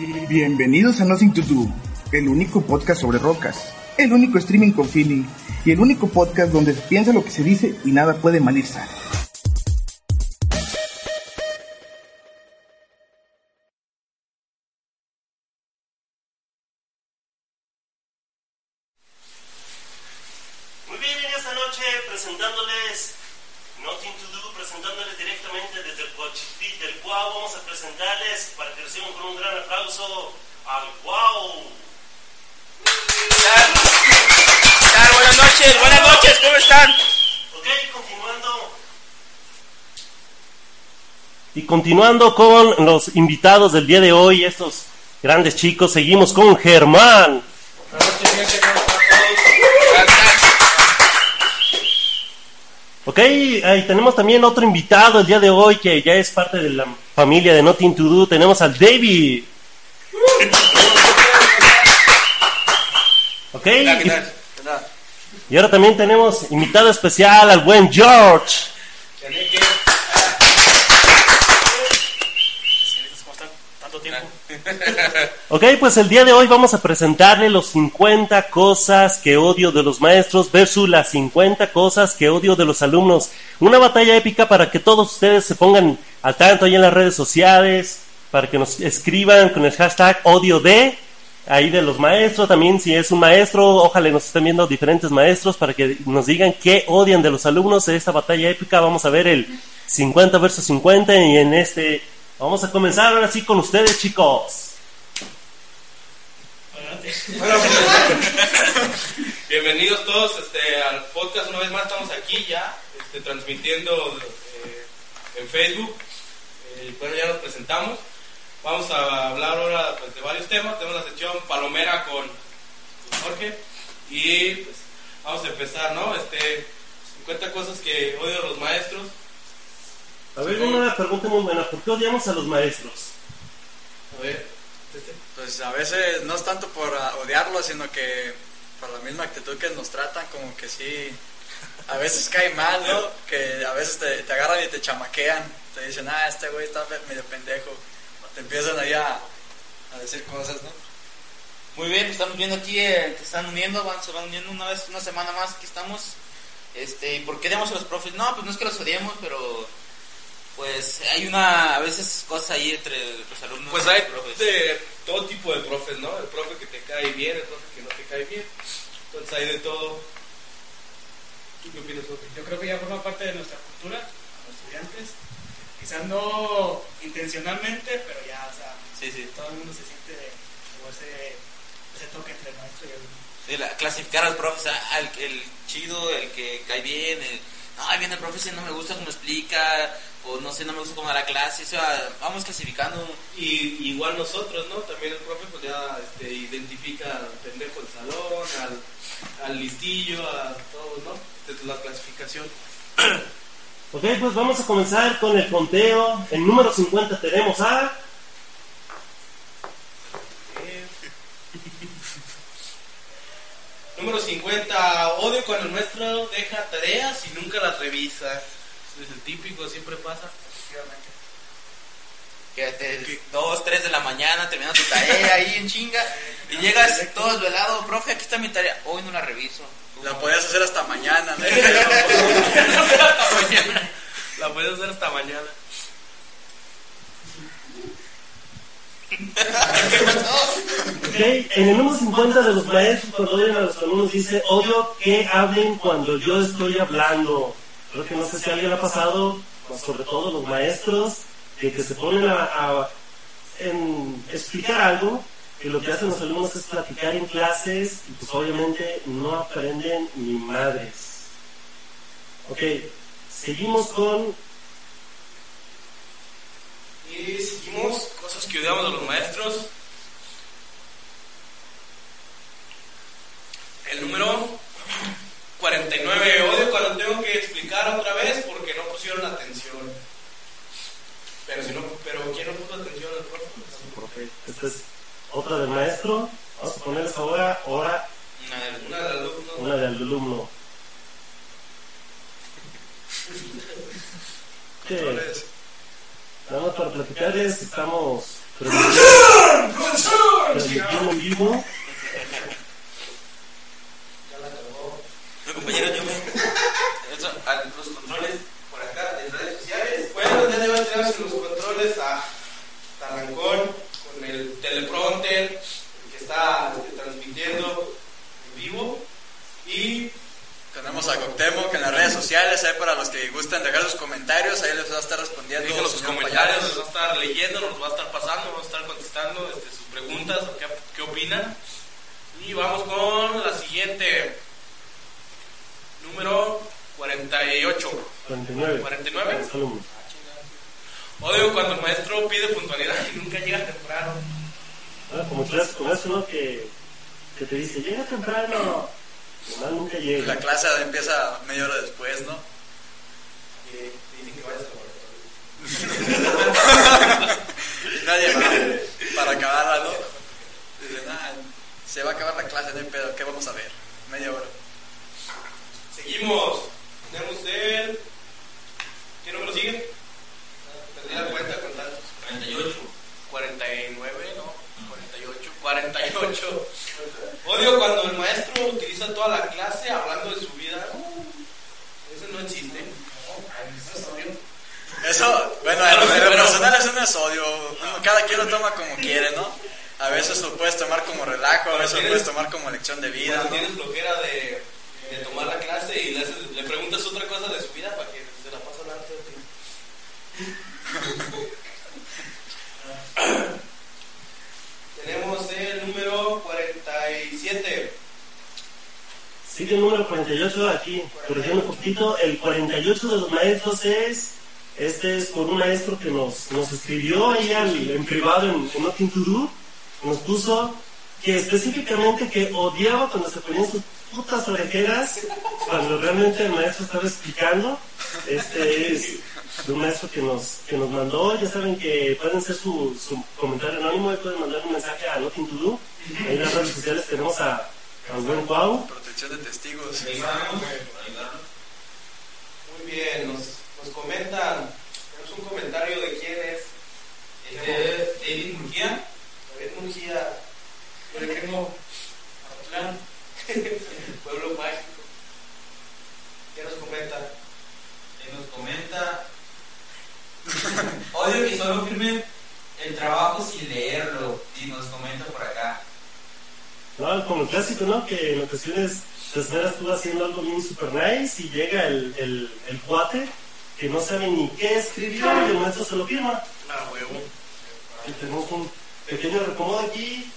Bienvenidos a Nothing to Do, el único podcast sobre rocas, el único streaming con feeling y el único podcast donde se piensa lo que se dice y nada puede mal irse. Muy Y continuando con los invitados del día de hoy, estos grandes chicos, seguimos con Germán. Ok, ahí tenemos también otro invitado el día de hoy que ya es parte de la familia de Nothing to Do. Tenemos al David. Ok, y ahora también tenemos invitado especial al buen George. ¿Cómo están? ¿Tanto tiempo? Ok, pues el día de hoy vamos a presentarle los 50 cosas que odio de los maestros versus las 50 cosas que odio de los alumnos. Una batalla épica para que todos ustedes se pongan al tanto ahí en las redes sociales, para que nos escriban con el hashtag odio de ahí de los maestros. También si es un maestro, ojalá nos estén viendo diferentes maestros para que nos digan qué odian de los alumnos de esta batalla épica. Vamos a ver el 50 versus 50 y en este vamos a comenzar ahora sí con ustedes chicos. Bienvenidos todos este, al podcast. Una vez más estamos aquí ya, este, transmitiendo eh, en Facebook. Eh, bueno, ya nos presentamos. Vamos a hablar ahora pues, de varios temas. Tenemos la sección Palomera con, con Jorge. Y pues, vamos a empezar, ¿no? Este, 50 cosas que odio a los maestros. A ver, una pregunta muy buena. ¿Por qué odiamos a los maestros? A ver, este. Pues a veces no es tanto por ah, odiarlo, sino que por la misma actitud que nos tratan, como que sí, a veces cae mal, ¿no? Que a veces te, te agarran y te chamaquean, te dicen, ah, este güey está me- medio pendejo, te empiezan ahí a, decir cosas, ¿no? Muy bien, estamos viendo aquí eh, que están uniendo, van, se van uniendo una vez, una semana más, aquí estamos. Este, ¿y por qué a los profes? No, pues no es que los odiemos, pero pues hay una, a veces cosas ahí entre los alumnos Pues y hay los profes. de todo tipo de profes, ¿no? El profe que te cae bien, el profe que no te cae bien. Entonces hay de todo. ¿Tú qué opinas, Jorge? Yo creo que ya forma parte de nuestra cultura, como estudiantes. Quizás no intencionalmente, pero ya, o sea, Sí, sí. todo el mundo se siente como ese, ese toque entre el maestro y alumno. Sí, la- clasificar al profe, o sea, al- el chido, el que cae bien, el, no, ahí viene el profe, no me gusta cómo explica, o no sé, no me gusta cómo da la clase, o sea, vamos clasificando. Y igual nosotros, ¿no? También el profe pues ya este, identifica al pendejo del salón, al, al listillo, a todos, ¿no? Esta es la clasificación. Ok, pues vamos a comenzar con el conteo. En número 50 tenemos a... Número 50, odio cuando el maestro deja tareas y nunca las revisa. Es el típico, siempre pasa. Que te, dos, tres de la mañana terminando tu tarea ahí en chinga, y llegas todo desvelado, profe, aquí está mi tarea, hoy no la reviso. La podías hacer hasta mañana, ¿no? hasta mañana. La puedes hacer hasta mañana. En el número 50 de los maestros cuando odian a los alumnos dice, odio que hablen cuando yo estoy hablando. Creo que no sé si alguien ha pasado, pues, sobre todo los maestros, de que se ponen a, en explicar algo y lo que hacen los alumnos es platicar en clases y pues obviamente no aprenden ni madres. Ok, seguimos con Y seguimos, cosas que odiamos de los maestros. El número 49, odio cuando tengo que explicar otra vez porque no pusieron atención. Pero si no, pero ¿quién no puso atención al profe? profe. Esta es otra del maestro. Vamos a ponerles ahora, ahora Una de, una alumnos. una del alumno. Controles. Nada más para platicarles estamos transmitiendo en vivo. Mi compañero yo a los controles por acá de redes sociales. Bueno, ya debe tenemos en los controles a Talancón con el teleprompter que está este, transmitiendo en vivo. Y Tenemos a Coctemo que en las redes sociales, ahí para los que gusten dejar sus comentarios, ahí les va a estar respondiendo. sus comentarios, Payares. nos va a estar leyendo, nos va a estar pasando, vamos a estar contestando este, sus preguntas, qué, qué opinan. Y vamos con la siguiente. Número 48. 49. 49. Los alumnos. Odio cuando el maestro pide puntualidad y nunca llega temprano. Ah, Como clásico con eso, ¿no? Que, que te dice, llega temprano. Nunca llega. La clase empieza media hora después, ¿no? Y dicen que vayas al nadie va para acabarla, ¿no? Dicen, ah, se va a acabar la clase, no hay pedo, ¿qué vamos a ver? Media hora. Seguimos. Tenemos el. ¿Qué número sigue? Perdí la cuenta con tantos. 48. 49, ¿no? 48. 48. Odio cuando el maestro utiliza toda la clase hablando de su vida. Uh, Eso no existe. Eso, bueno, en lo, en lo personal eso no es odio. Cada quien lo toma como quiere, ¿no? A veces lo puedes tomar como relajo, a veces lo puedes tomar como lección de vida, Cuando ¿no? tienes flojera de, de tomar la clase y le, haces- le preguntas otra cosa de su vida para que se la pase hablando tiempo. Tenemos el número 47. Sigue el número 48 aquí, corrigiendo un poquito. El 48 de los maestros es, este es por un maestro que nos, nos escribió ahí en privado en, en Do. Nos puso que específicamente que odiaba cuando se ponían sus putas orejeras cuando realmente el maestro estaba explicando. Este es de un maestro que nos, que nos mandó. Ya saben que pueden hacer su, su comentario anónimo y pueden mandar un mensaje a Nothing to Do. Ahí en las redes sociales tenemos a, al buen Cuau. Protección de testigos. Muy bien, nos, nos comentan. Tenemos un comentario de quién es. Es David Murguía. David Murgía, Por ejemplo, Apotlán. Pueblo Mágico. ¿Qué nos comenta? Él nos comenta. Odio que solo firmen el trabajo sin leerlo. Y nos comenta por acá. No, como el clásico, ¿no? Que en ocasiones te esperas tú haciendo algo bien super nice y llega el, el, el cuate que no sabe ni qué escribió y el maestro se lo firma. Ah, huevo. Y tenemos un pequeño recomodo aquí.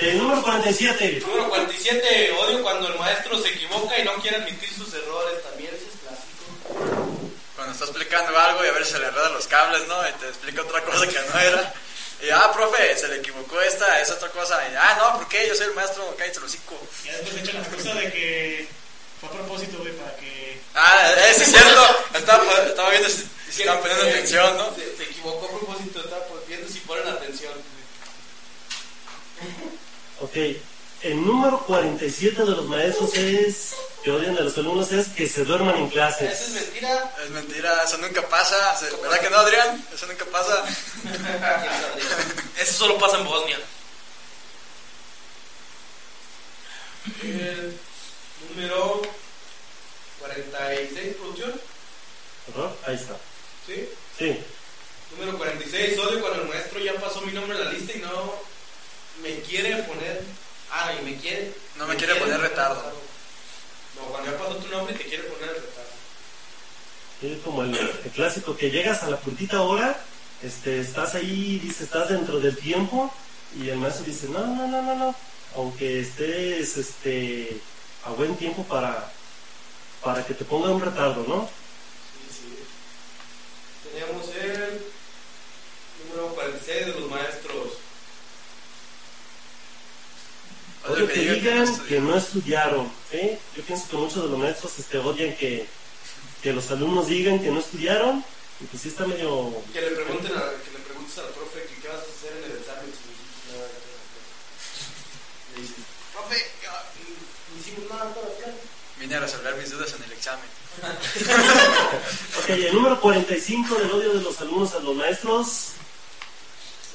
Ok, número 47. Número 47. Odio cuando el maestro se equivoca y no quiere admitir sus errores. También ese es clásico. Cuando está explicando algo y a ver si se le enredan los cables, ¿no? Y te explica otra cosa que no era. Y, ah, profe, se le equivocó esta, es otra cosa. Y, ah, no, ¿por qué? Yo soy el maestro, cállate el hocico. Ya después echan la excusa de que fue a propósito, güey, para que. Ah, ese es cierto. Estaba, estaba viendo si, estaban poniendo atención, ¿no? Se, se equivocó a propósito. Estaba viendo si ponen atención. Ok, el número 47 de los maestros es, que odian de los alumnos, es que se duerman en Esa es clases. mentira. Es mentira, eso nunca pasa. ¿Verdad que no, Adrián? Eso nunca pasa. Eso solo pasa en Bosnia. El número 46, producción. ¿No? Ahí está. ¿Sí? Sí. Número 46, odio cuando el maestro ya pasó mi nombre en la lista y no me quiere poner. Ah, y me quiere. No me quiere poner retardo. No, cuando ya pasó tu nombre te quiere poner el retardo. Es como el, el clásico que llegas a la puntita hora, este, estás ahí, dices, estás dentro del tiempo y el maestro dice, no, no, no, no, no, aunque estés este, a buen tiempo para, para que te ponga un retardo, ¿no? Sí, sí. Tenemos el número 46 de los maestros. Odio que diga digan que no estudiaron. ¿eh? Yo pienso que muchos de los maestros este, odian que, que los alumnos digan que no estudiaron. Y pues sí está medio... Que le pregunten a, que le preguntes al profe que qué vas a hacer en el examen. No, no, no, no. Le dices, profe, ya, mm, no hicimos nada todavía. Vine a resolver mis dudas en el examen. Ok, el número 45 del odio de los alumnos a los maestros.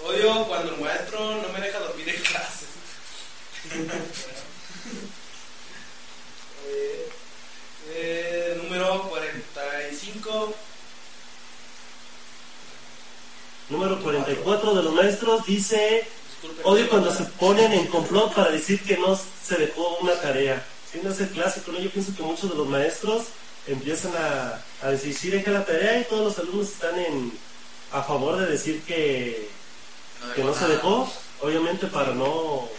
Odio cuando el maestro no me deja dormir en clase. Eh, eh, número 45. Número 44 de los maestros dice... Odio cuando se ponen en complot para decir que no se dejó una tarea. Si no es el clásico, ¿no? Yo pienso que muchos de los maestros empiezan a, a decir, sí, deja la tarea y todos los alumnos están en, a favor de decir que, que no se dejó, obviamente para no,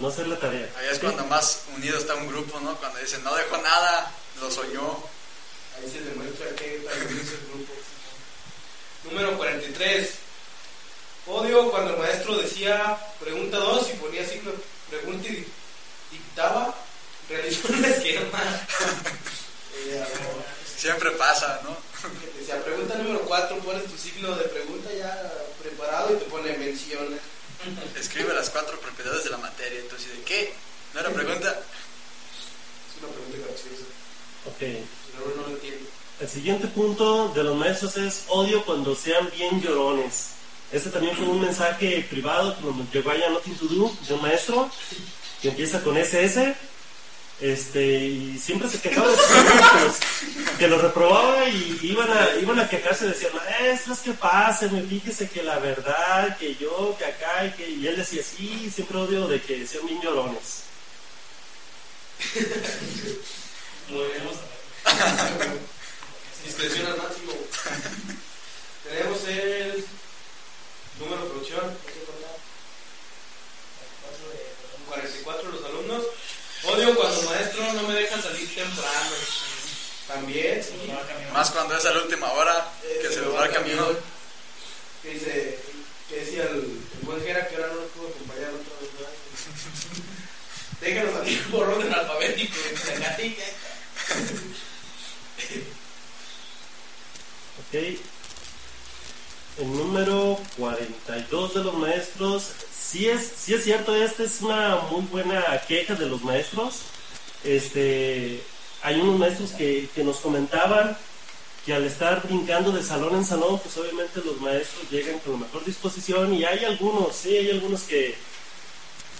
no hacer la tarea. Ahí es ¿Sí? cuando más unido está un grupo, ¿no? Cuando dicen, no dejó nada, lo soñó. Ahí se demuestra que tan unido es el grupo. Número 43. Odio cuando el maestro decía pregunta 2 y ponía signo de pregunta y dictaba, realizó un esquema. Eh, Siempre pasa, ¿no? que decía pregunta número 4, pones tu signo de pregunta ya preparado y te pone menciona. Escribe las cuatro propiedades de la materia. Entonces, ¿de qué? ¿No era pregunta? Es una pregunta graciosa. Ok. No, no lo entiendo. El siguiente punto de los maestros es odio cuando sean bien llorones. Este también fue un mensaje privado que nos llegó allá a Nothing to Do de un maestro que empieza con SS. Este, y siempre se quejaba de que los, que los reprobaba y iban a, iban a quejarse, decían, maestros, ¿qué pasa? Me fíjese que la verdad, que yo, que acá, y que y él decía, sí, siempre odio de que sean bien llorones. Al máximo. Tenemos el número de producción. no sé contar. 44 de los alumnos. Odio cuando el maestro no me deja salir temprano. También, sí. Más cuando es a la última hora, que se nos va el camión. Que dice, que decía el, el buen Jera que ahora no nos pudo acompañar otra vez. Déjanos salir por orden alfabético. Ok. El número 42 de los maestros. Sí es, sí es cierto, esta es una muy buena queja de los maestros. Este, hay unos maestros que, que nos comentaban que al estar brincando de salón en salón, pues obviamente los maestros llegan con la mejor disposición y hay algunos, sí, hay algunos que,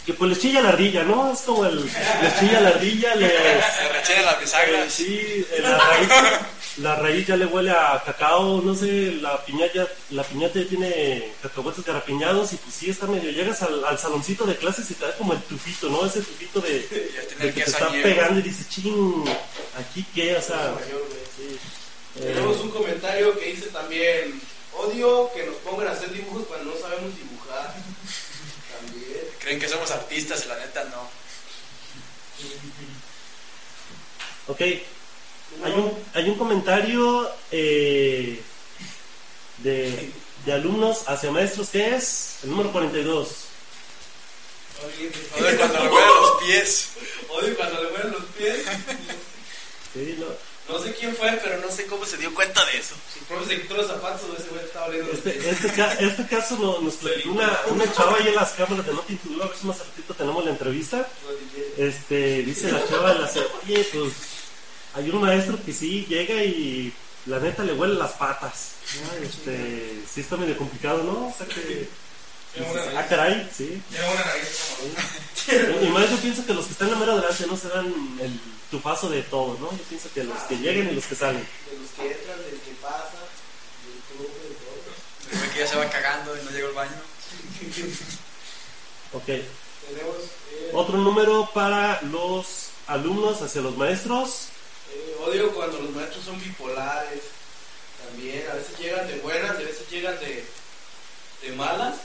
que pues les chilla la ardilla, ¿no? Es como el, les chilla la ardilla, les, Se rechina la bisagra. eh, sí, la raíz, la raíz ya le huele a cacao, no sé, la piñata, la piñata ya tiene cacahuetes garapiñados y pues sí está medio, llegas al, al saloncito de clases y te da como el tufito, ¿no? Ese tufito de, Ya tiene de que te está añejo. pegando y dices, ching, aquí qué, o sea, sí, eh, Tenemos un comentario que dice también, odio que nos pongan a hacer dibujos cuando no sabemos dibujar. También. Creen que somos artistas y la neta no. ok, hay un, hay un comentario eh, de, de alumnos hacia maestros que es el número 42. Odio cuando le huelen los pies. Odio cuando le mueven los pies. Sí, no, No sé quién fue, pero no sé cómo se dio cuenta de eso. Si profe se quitó los zapatos ese güey estaba oliendo Este, este, ca- este caso no- nos platicó una, una chava ahí en las cámaras de Nothing to Do, a ver si más ratito tenemos la entrevista. Este, dice la chava, la se- oye, pues hay un maestro que sí llega y la neta le huele las patas. ¿no? Este, sí está medio complicado, ¿no? O sea que, ah, caray, sí. Y más yo pienso que los que están en la mera adelante no se dan el tufazo de todo, ¿no? Yo pienso que los que llegan y los que salen. De los que entran, del que pasa, del profe, de todo. El güey que ya se va cagando y no llega al baño. Ok. Tenemos Otro número para los alumnos hacia los maestros. Eh, odio cuando los maestros son bipolares. También, a veces llegan de buenas y a veces llegan de, de malas.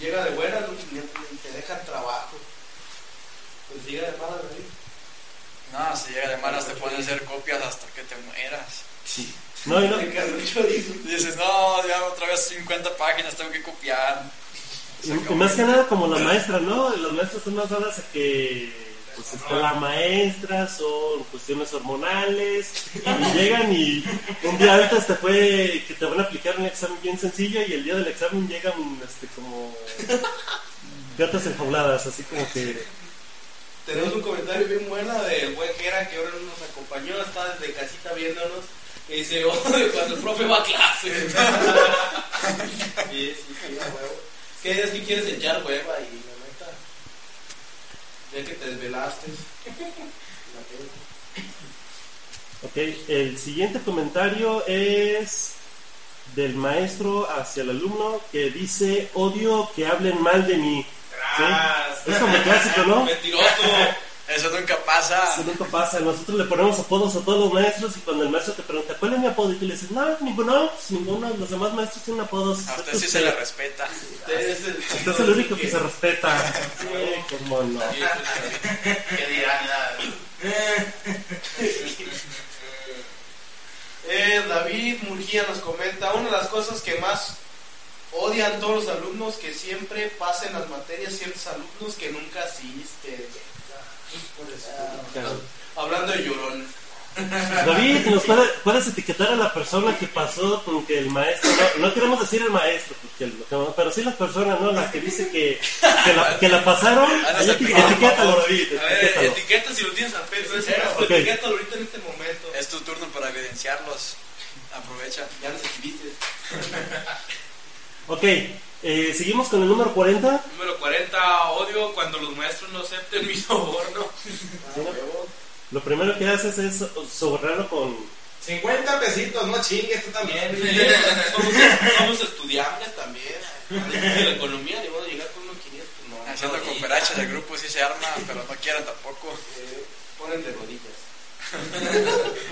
llega de buenas y te dejan trabajo. Pues llega de malas, David. No, si llega de malas te pueden hacer copias hasta que te mueras. Sí. No, y no. Dices, no, ya otra vez 50 páginas tengo que copiar. Y, y más que nada como la maestra, ¿no? Las maestras son más dadas a que pues está la maestra, son cuestiones hormonales, y llegan y un día antes te fue que te van a aplicar un examen bien sencillo y el día del examen llegan este como gatas enjauladas, así como que Tenemos un comentario bien bueno del buen que ahora nos acompañó, está desde casita viéndonos. Y dice, oh, cuando el profe va a clase. sí, sí, sí, a huevo. Es que hay días que quieres echar hueva y la neta, ya que te desvelaste. la el siguiente comentario es del maestro hacia el alumno que dice odio que hablen mal de mí. ¿Sí? Es como clásico, ¿no? Mentiroso. Eso nunca pasa. Eso nunca pasa. Nosotros le ponemos apodos a todos los maestros y cuando el maestro te pregunta cuál es mi apodo y tú le dices, no, ninguno, ninguno. Los demás maestros tienen apodos. A usted sí se le respeta. Usted es el, Usted es el único que se respeta. Sí, cómo no. ¿Qué dirán? Eh, David Murgía nos comenta, una de las cosas que más odian todos los alumnos que siempre pasen las materias ciertos alumnos que nunca asisten. Ah, hablando de llorón. David, ¿nos puede- puedes etiquetar a la persona que pasó con que el maestro, no, no queremos decir el maestro, porque el- pero sí la persona, ¿no? La que dice que, que, la, que la pasaron, Ah, ahí eti- etiquétalo. David, A ver, etiquétalo. etiqueta si lo tienes al peso. ese Pero, caso, ok. Etiquétalo ahorita en este momento. Es tu turno para evidenciarlos. Aprovecha. Ya nos exhibiste. Ok, eh, seguimos con el número 40. Número 40, odio cuando los maestros no acepten mi soborno. ¿Sí? Lo primero que haces es sobornarlo con... 50 pesitos, no chingues tú también. somos, somos estudiantes también. De la economía, ni modo de llegar con unos 500. No, Haciendo no, cooperacha del grupo sí se arma, pero no quieren tampoco. eh, ponen de rodillas.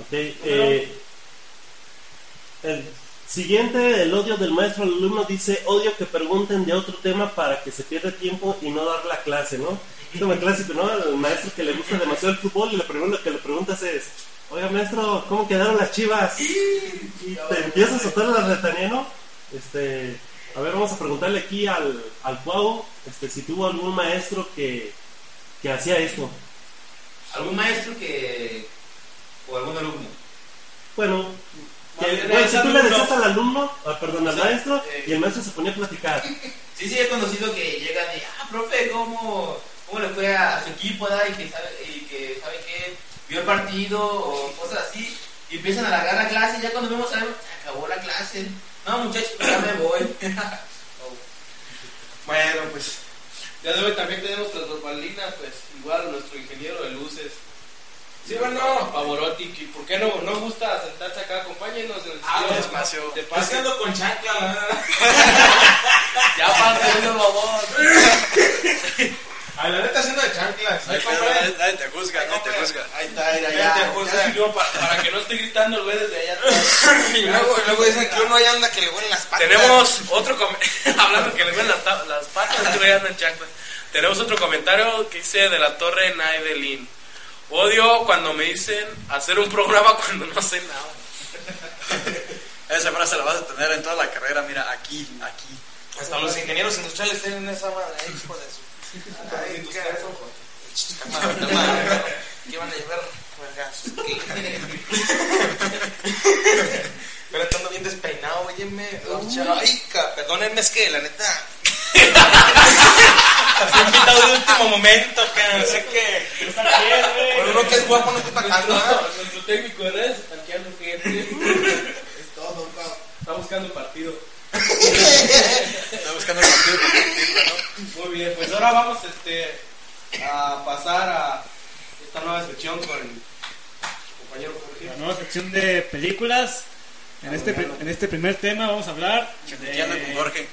Ok, eh, el siguiente, el odio del maestro al alumno dice, odio que pregunten de otro tema para que se pierda tiempo y no dar la clase, ¿no? El clásico, ¿no? El maestro que le gusta demasiado el fútbol y lo primero que le preguntas es, oiga maestro, ¿cómo quedaron las chivas? Y te empiezas a soltar la retanía, ¿no? Este, a ver, vamos a preguntarle aquí al, al Cuau, este, si tuvo algún maestro que, que hacía esto. ¿Algún maestro que. o algún alumno? Bueno, que, bueno, si tú le decías al alumno, ah, perdón, al maestro, eh, y el maestro se ponía a platicar. Sí, sí, he conocido que llegan y, ah, profe, ¿cómo, cómo le fue a su equipo, da? Y que sabe, y que sabe que vio el partido o cosas así. Y empiezan a alargar la clase y ya cuando vemos algo, se acabó la clase. No, muchachos, pues ya me voy. Bueno, pues. Ya de hoy también tenemos tras bambalinas, pues igual nuestro ingeniero de luces. Sí, bueno. Pavorotti, ¿por qué no, no gusta sentarse acá? Acompáñenos en el Ah, sitio despacio. de Es pase. que ando con chancla. Ya pasa, por favor. A la neta haciendo de chanclas. Ahí, Nadie, compadre. nadie te juzga, nadie te juzga. Ahí está, era Nadie ya. te juzga. para, para que no esté gritando el güey desde allá atrás. Y luego, y luego dicen que uno ahí anda que le huelen las patas. Tenemos otro comentario, hablando que le ven las, las patas, que chanclas. Tenemos otro comentario que dice de la torre Naidelin. Odio cuando me dicen hacer un programa cuando no sé nada. Esa frase la vas a tener en toda la carrera, mira, aquí, aquí. Hasta los ingenieros industriales tienen esa madre. Ahí, hijo de su. Ay. ¿Qué van a llevar? Vergas. Pero estando bien despeinado, óyeme. Ay, perdónenme, es que la neta. Fui invitado de último momento, que no sé qué. Pero uno que es guapo no está atacando. Nuestro, técnico de redes está tanqueando gente. Es todo. Está buscando partido. Está buscando el partido ¿no? Muy bien, pues ahora vamos este, a pasar a esta nueva sección con el compañero Jorge. La nueva sección de películas. En este, pri- en este primer tema vamos a hablar Chateando con Jorge.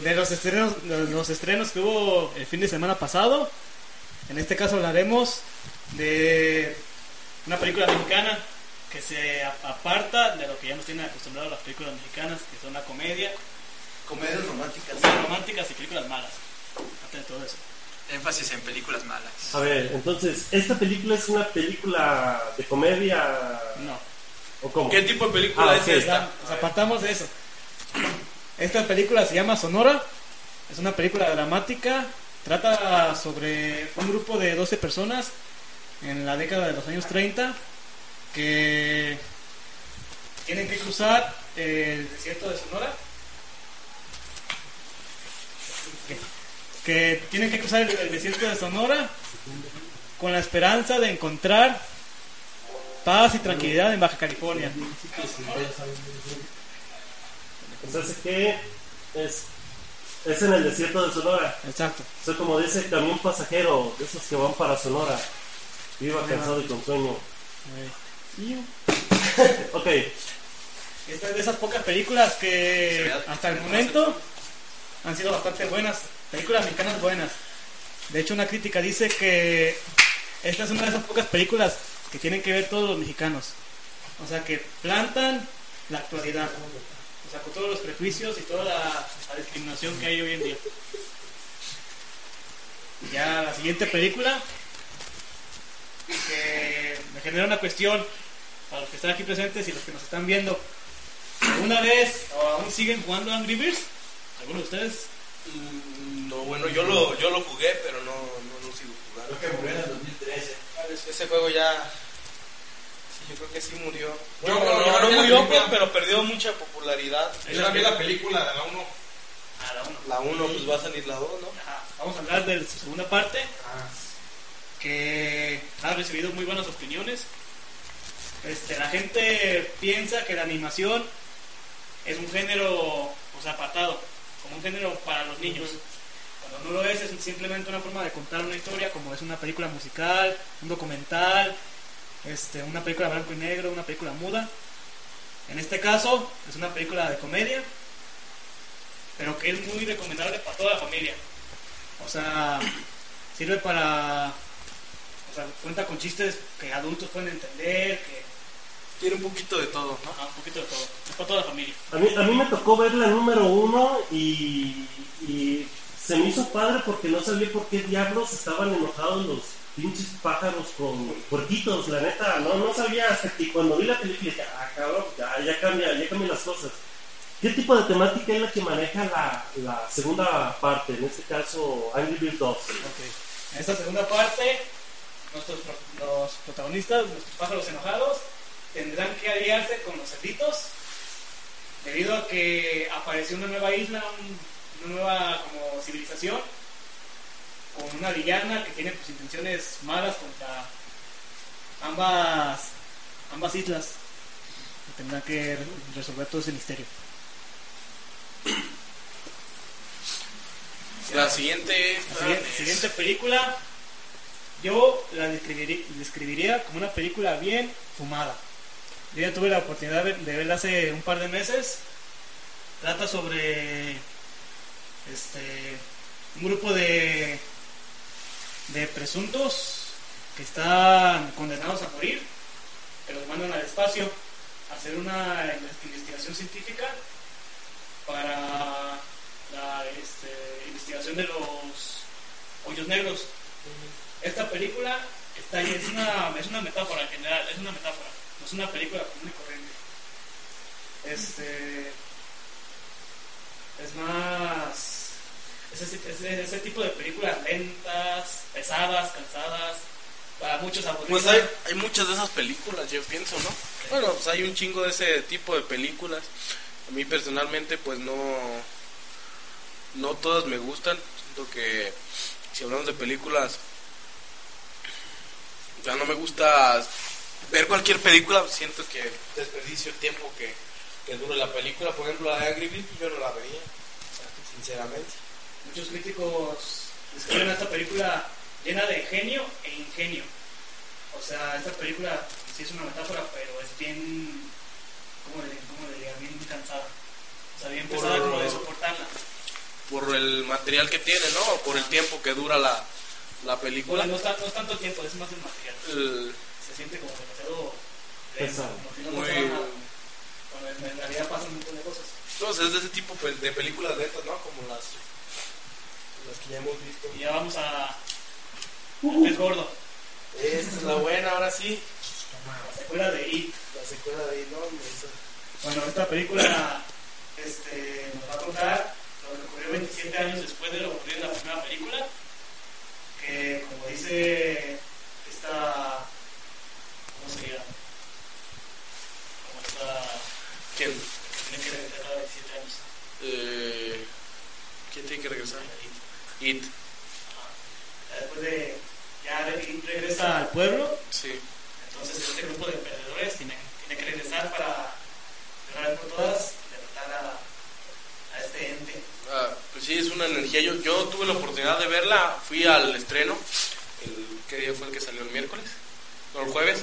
de los estrenos, de los estrenos que hubo el fin de semana pasado. En este caso hablaremos de una película mexicana que se aparta de lo que ya nos tienen acostumbrados las películas mexicanas, que son la comedia, Comedias románticas. comedias románticas y películas malas. Aparte de todo eso. Énfasis en películas malas. A ver, entonces, ¿esta película es una película de comedia No. o cómo? ¿Qué tipo de película Ah, es esta? Ya, nos apartamos de eso. Esta película se llama Sonora. Es una película dramática. Trata sobre un grupo de 12 personas en la década de los años 30 que tienen que cruzar el desierto de Sonora. Que, que tienen que cruzar el, el desierto de Sonora con la esperanza de encontrar paz y tranquilidad en Baja California. Entonces, ¿qué es? Es en el desierto de Sonora. Exacto. O sea, como dice camión pasajero, de esos que van para Sonora. Viva cansado y con sueño. Ok, Esta es de esas pocas películas que hasta el momento han sido bastante buenas. Películas mexicanas buenas. De hecho, una crítica dice que esta es una de esas pocas películas que tienen que ver todos los mexicanos. O sea, que plantan la actualidad. O sea, con todos los prejuicios y toda la, discriminación que hay hoy en día. Ya la siguiente película que me genera una cuestión para los que están aquí presentes y los que nos están viendo. ¿Alguna vez o aún siguen jugando Angry Birds? ¿Alguno de ustedes? Mm, No, bueno, yo lo, yo lo jugué, pero no, no lo sigo jugando. Creo que murió en el 2013. Ese juego ya. Sí, yo creo que sí murió. Bueno, yo no, no la murió, película. pues, pero perdió mucha popularidad. Yo la vi la película de la 1. A la uno. La 1, pues va a salir la 2, ¿no? Ajá. Vamos a hablar de su segunda parte, Ah, que ha recibido muy buenas opiniones. Este, la gente piensa que la animación es un género o sea, apartado, como un género para los niños. Cuando no lo es, es simplemente una forma de contar una historia, como es una película musical, un documental, este, una película blanco y negro, una película muda. En este caso, es una película de comedia, pero que es muy recomendable para toda la familia. O sea, sirve para. O sea, cuenta con chistes que adultos pueden entender, que. Tiene un poquito de todo, ¿no? ah, un poquito de todo. Es para toda la familia. a mí, a mí me tocó ver la número uno y, y se me hizo padre porque no sabía por qué diablos estaban enojados los pinches pájaros con puerquitos, la neta, no, no sabía hasta que cuando vi la película dije, ah, cabrón, ya, ya cambia, ya cambian las cosas. ¿Qué tipo de temática es la que maneja la, la segunda parte? En este caso, Angry Birds 2. En esta segunda parte, nuestros los protagonistas, nuestros pájaros enojados, tendrán que aliarse con los cerditos debido a que apareció una nueva isla, un- una nueva como civilización con una villana que tiene pues, intenciones malas contra ambas ambas islas y tendrán que re- resolver todo ese misterio. La siguiente. La siguiente, siguiente película, yo la describiría, describiría como una película bien fumada. Yo ya tuve la oportunidad de, de verla hace un par de meses. Trata sobre este un grupo de de presuntos que están condenados a morir, que los mandan al espacio a hacer una investigación científica para la este, investigación de los hoyos negros. Esta película está, es, una, es una metáfora en general, es una metáfora, no es una película común y corriente. Este, es más. Es ese, es ese tipo de películas lentas, pesadas, cansadas, para muchos aburridas. Pues hay, hay muchas de esas películas, yo pienso, ¿no? Bueno, pues hay un chingo de ese tipo de películas. A mí personalmente, pues no. No todas me gustan. Siento que si hablamos de películas, ya no me gusta ver cualquier película. Siento que desperdicio el tiempo que, que dure la película. Por ejemplo, la de Angry Birds, yo no la veía, sinceramente. Muchos críticos describen esta película llena de genio e ingenio. O sea, esta película sí es una metáfora, pero es bien, ¿cómo le, cómo le diría? Bien cansada. O sea, bien pesada como de soportarla. Por el material que tiene, ¿no? O por el tiempo que dura la, la película. Bueno, no, no es tanto tiempo, es más el material. El- Se siente como demasiado Pesado. Como no Muy-. Cuando en, en realidad pasan un montón de cosas. Entonces es de ese tipo pues, de películas de estas, ¿no? Como las, las que ya hemos visto. Y ya vamos a. al pez gordo. Esta es la buena, ahora sí. La secuela de It. La secuela de no, hombre, esa- Bueno, esta película este, nos va a contar lo que ocurrió 27 años después de lo que ocurrió en la primera película. Que, como dice esta. ¿Cómo se llama? Como esta. ¿Quién? tiene que regresar cada 27 años. Eh, ¿Quién tiene que regresar? It. It. Después de. Ya It regresa al pueblo. Sí. Entonces, este grupo de perdedores tiene, tiene que regresar para, de una vez por todas, derrotar a, a este ente. Ah, pues sí, es una energía. Yo, yo tuve la oportunidad de verla, fui al estreno. El, ¿Qué día fue el que salió? ¿El miércoles? No, el jueves.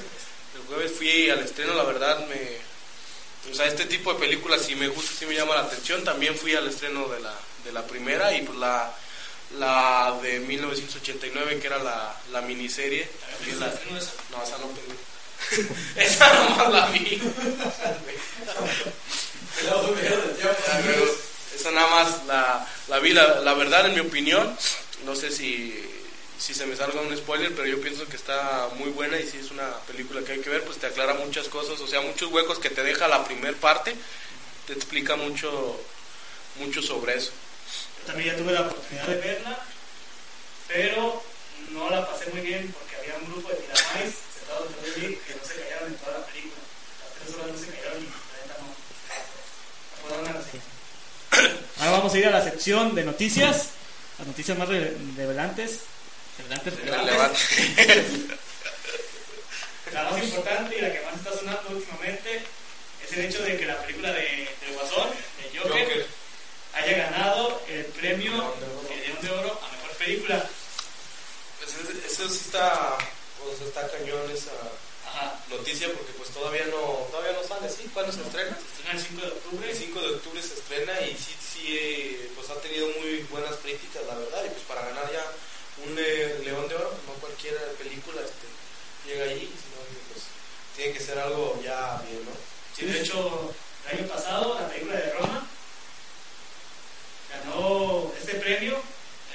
El jueves fui al estreno, la verdad me... O sea, este tipo de películas sí me gusta, sí me llama la atención. También fui al estreno de la, de la primera y pues la, la de 1989, que era la, la miniserie. También la- ¿Estreno de esa? no, esa no pendejo. esa nomás la vi. Ah, Esa nada más la, la vi, la, la verdad, en mi opinión, no sé si, si se me salga un spoiler, pero yo pienso que está muy buena y si es una película que hay que ver, pues te aclara muchas cosas, o sea, muchos huecos que te deja la primer parte, te explica mucho, mucho sobre eso. Yo también ya tuve la oportunidad de verla, pero no la pasé muy bien porque había un grupo de tiramais sentados detrás de mí que no se callaron en toda la película. Las tres horas no se callaron y la neta no. Ahora vamos a ir a la sección de noticias, las noticias más re- La más importante y la que más está sonando últimamente es el hecho de que la película de, de Guasón, de Joker, Joker. haya ganado el premio eh, León de Oro a mejor película. Pues es- eso sí está, pues está cañón esa Ajá. noticia porque pues todavía no, todavía no sale, ¿sí? ¿Cuándo se estrena? Se estrena el 5 de octubre. El 5 de octubre se estrena y sí, sí, eh, pues ha tenido muy buenas críticas, la verdad. Y pues para ganar ya un eh, León de Oro, no cualquier película este, llega allí, sino que pues tiene que ser algo ya bien, ¿no? Sí, de hecho, el año pasado la película de Roma ganó este premio,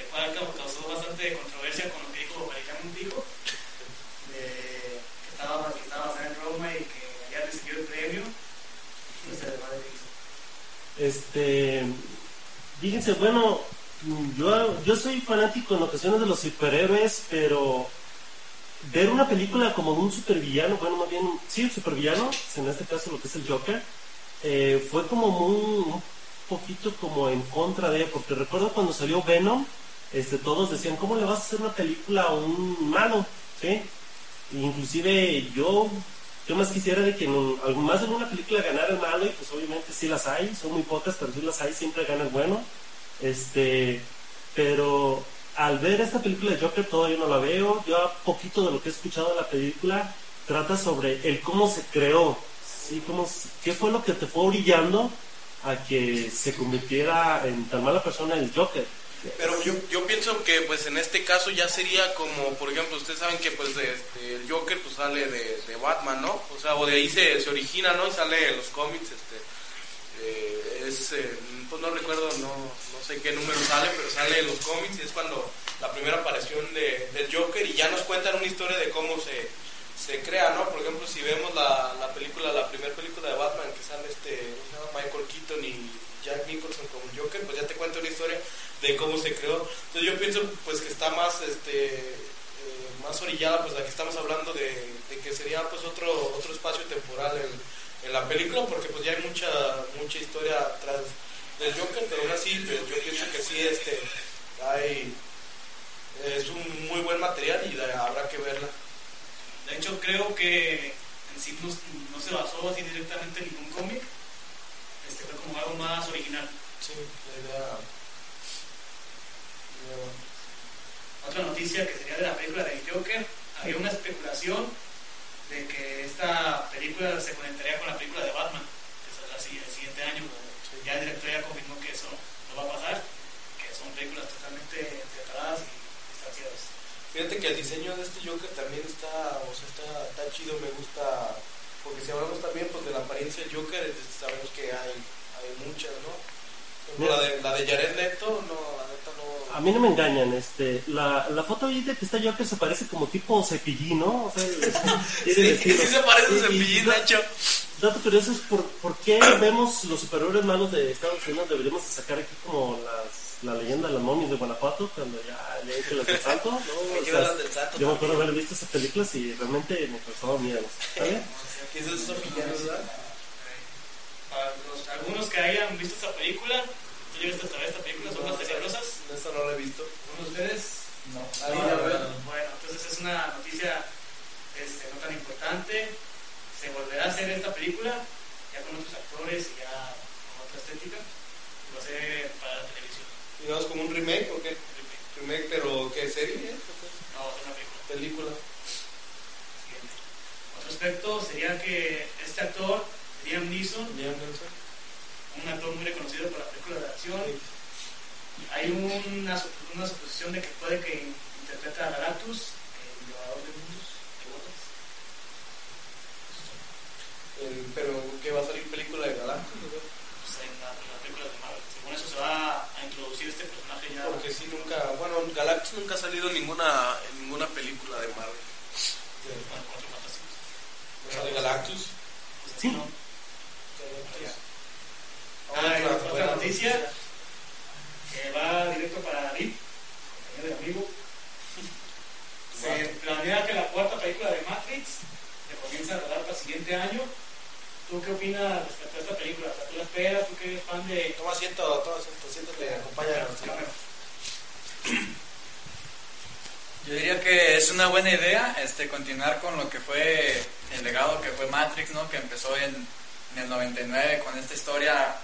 el cual ca- causó bastante controversia con lo que dijo Valeriano Montijo, de que estaba, que estaba basada en Roma y que había recibido el premio. No sé, madre que hizo. Este, fíjense, bueno, yo, yo soy fanático en ocasiones de los superhéroes, pero ver una película como de un supervillano, bueno, más bien, sí, un supervillano, en este caso lo que es el Joker, eh, fue como muy, un poquito como en contra de, porque recuerdo cuando salió Venom, este, todos decían, ¿cómo le vas a hacer una película a un malo? ¿Sí? Inclusive yo, yo más quisiera de que más en una película ganara el malo y pues obviamente sí las hay, son muy pocas, pero sí las hay, siempre gana el bueno. Este, pero al ver esta película de Joker todavía no la veo, yo poquito de lo que he escuchado de la película trata sobre el cómo se creó, sí, cómo, qué fue lo que te fue orillando a que se convirtiera en tan mala persona el Joker. Pero yo, yo pienso que pues en este caso ya sería como, por ejemplo, ustedes saben que pues este, el Joker pues sale de, de Batman, ¿no? O sea, o de ahí se, se origina, ¿no? Y sale en los cómics, este, eh, es, eh, pues no recuerdo, no sé qué número sale, pero sale en los cómics y es cuando la primera aparición de, del Joker y ya nos cuentan una historia de cómo se, se crea, ¿no? Por ejemplo, si vemos la, la película, la primera película de Batman que sale este, ¿cómo se llama? Michael Keaton y Jack Nicholson como Joker, pues ya te cuenta una historia de cómo se creó. Entonces yo pienso pues que está más este eh, más orillada pues la que estamos hablando de, de que sería pues otro otro espacio temporal en, en la película porque pues ya hay mucha mucha historia tras del Joker, pero aún así pues, yo pienso que sí este hay es un muy buen material y la- habrá que verla. De hecho, creo que en sí no, no se basó así directamente en ningún cómic. Este fue como algo más original. Sí, la idea. Otra noticia que sería de la película de Joker, había una especulación de que esta película se conectaría con la película de Batman, que saldrá así el siguiente año. Ya el director ya confirmó que eso no va a pasar, que son películas totalmente separadas y distanciadas. Fíjate que el diseño de este Joker también está, o sea, está, está chido, me gusta Porque si hablamos también pues, de la apariencia del Joker, sabemos que hay, hay muchas, ¿no? Ejemplo, La de, la de Jared Leto, no, la neta no. A mí no me engañan, este, la, la foto ahí de que está Joker se parece como tipo cepillín, ¿no? O sea, Sí, sí se parece a Cepillín, Nacho. Dato curioso es por, por qué vemos los superhéroes malos de Estados Unidos, deberíamos de sacar aquí como las, la leyenda de las momias de Guanajuato, cuando ya le que las del santo, ¿no? O sea, hablan del santo yo me acuerdo haber visto esas películas y realmente me causaba miedo. Que esos son villanos, ¿verdad? Para los- algunos que hayan visto esta película, ¿tú llegaste hasta ver esta película? ¿Son las tenebrosas? Esta no la he visto. ¿Uno de ustedes? No. La veo. Bueno, entonces es una noticia este, no tan importante. Se volverá a hacer esta película, ya con otros actores y ya con otra estética. Y va a ser para la televisión. Digamos como un remake o qué? Remake, pero ¿qué serie? No, ser una película. Película. Siguiente. Otro aspecto sería que este actor, Liam Neeson, Liam Neeson. un actor muy reconocido por la película de acción, hay una, una suposición de que puede que interprete a Galactus, el llevador de mundos, de botas. Eh, pero ¿qué va a salir película de Galactus? o qué? pues, en, la, en las películas de Marvel. Según eso se va a introducir este personaje ya. Porque sí, nunca, bueno, Galactus nunca ha salido en ninguna, en ninguna película de Marvel. Bueno, Cuatro Fantásticos. ¿No sale Galactus? Sí. ¿no? Galactus. Ah, y Otra noticia que va directo para David, compañero y amigo. Se planea que la cuarta película de Matrix se comienza a rodar para el siguiente año. ¿Tú qué opinas respecto a esta película? ¿Tú la esperas? ¿Tú que eres fan de... Toma asiento, toma asiento, siéntate, acompáñanos. Yo diría que es una buena idea este, continuar con lo que fue el legado que fue Matrix, ¿no? que empezó en, en el 99 con esta historia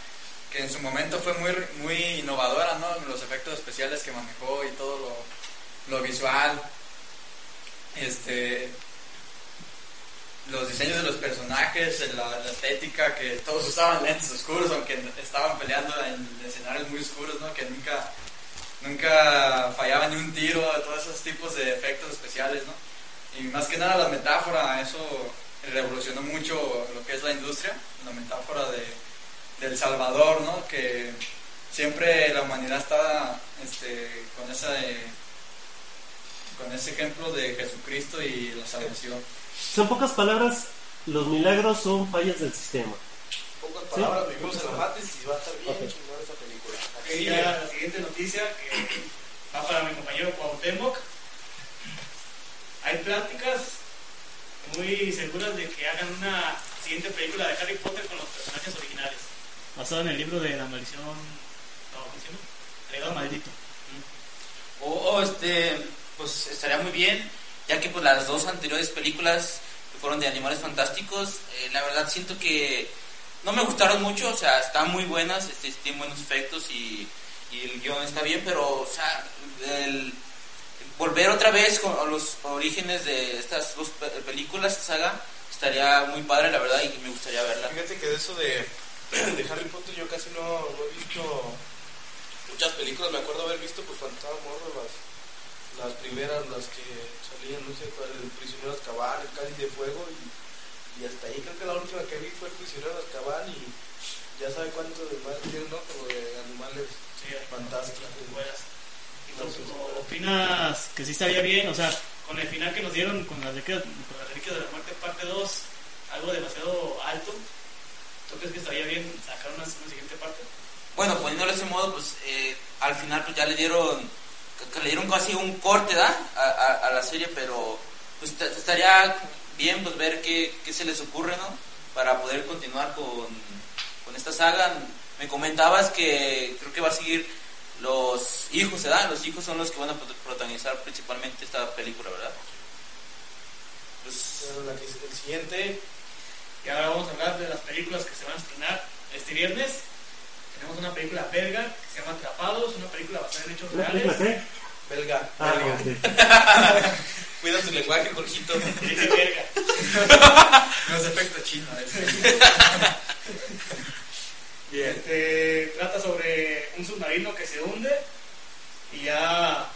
que en su momento fue muy, muy innovadora, ¿no? los efectos especiales que manejó y todo lo, lo visual, este, los diseños de los personajes, la, la estética, que todos usaban lentes oscuros, aunque estaban peleando en escenarios muy oscuros, ¿no? que nunca nunca fallaba ni un tiro, todos esos tipos de efectos especiales, ¿no? Y más que nada la metáfora, eso revolucionó mucho lo que es la industria, la metáfora de, del Salvador, ¿no? Que siempre la humanidad está este, con, esa, eh, con ese ejemplo de Jesucristo y la salvación. Son pocas palabras, los milagros son fallas del sistema. Pocas Sí. palabras, vivimos en la Matrix y va a estar bien Ok. Ya la siguiente noticia que va para mi compañero Cuauhtémoc. Hay pláticas muy seguras de que hagan una siguiente película de Harry Potter con los personajes originales. Basado en el libro de la maldición. No, maldito. O, o, este, pues estaría muy bien, ya que pues las dos anteriores películas que fueron de animales fantásticos, eh, la verdad siento que no me gustaron mucho, o sea, están muy buenas, este, tienen buenos efectos y, y el guion está bien, pero, o sea, el- volver otra vez con a los orígenes de estas dos pe- películas, saga, estaría muy padre, la verdad, y me gustaría verla. Fíjate que de eso de, de Harry Potter yo casi no, no he visto muchas películas. Me acuerdo haber visto pues cuando estaba morro las, las primeras, las que salían, no sé cuál, el prisionero de Azkaban, el cáliz de fuego y, y hasta ahí creo que la última que vi fue el prisionero de Azkaban y ya sabe cuánto de más tiene, ¿no? Como de animales Sí, fantásticos. ¿Y tú opinas que sí estaría bien? O sea, con el final que nos dieron con las reliquias, con las reliquias de la muerte parte 2, algo demasiado alto. ¿Tú crees que estaría bien sacar una, una siguiente parte? Bueno, poniéndolo de ese modo, pues eh, al final pues ya le dieron, que- que le dieron casi un corte, ¿da? A, a- a la serie, pero pues ta- estaría bien pues ver qué, qué se les ocurre, ¿no? Para poder continuar con, con esta saga. Me comentabas que creo que va a seguir los hijos, ¿verdad? Los hijos son los que van a prot- protagonizar principalmente esta película, ¿verdad? Pues, Pero la que- el siguiente, Y ahora vamos a hablar de las películas que se van a estrenar este viernes. Tenemos una película belga que se llama Atrapados, una película basada en hechos ¿Una película reales. qué? belga. Ah, belga. Cuida tu lenguaje, Jorgito. Dice belga. No es efecto chino. es- Bien. Este, trata sobre un submarino que se hunde y ya...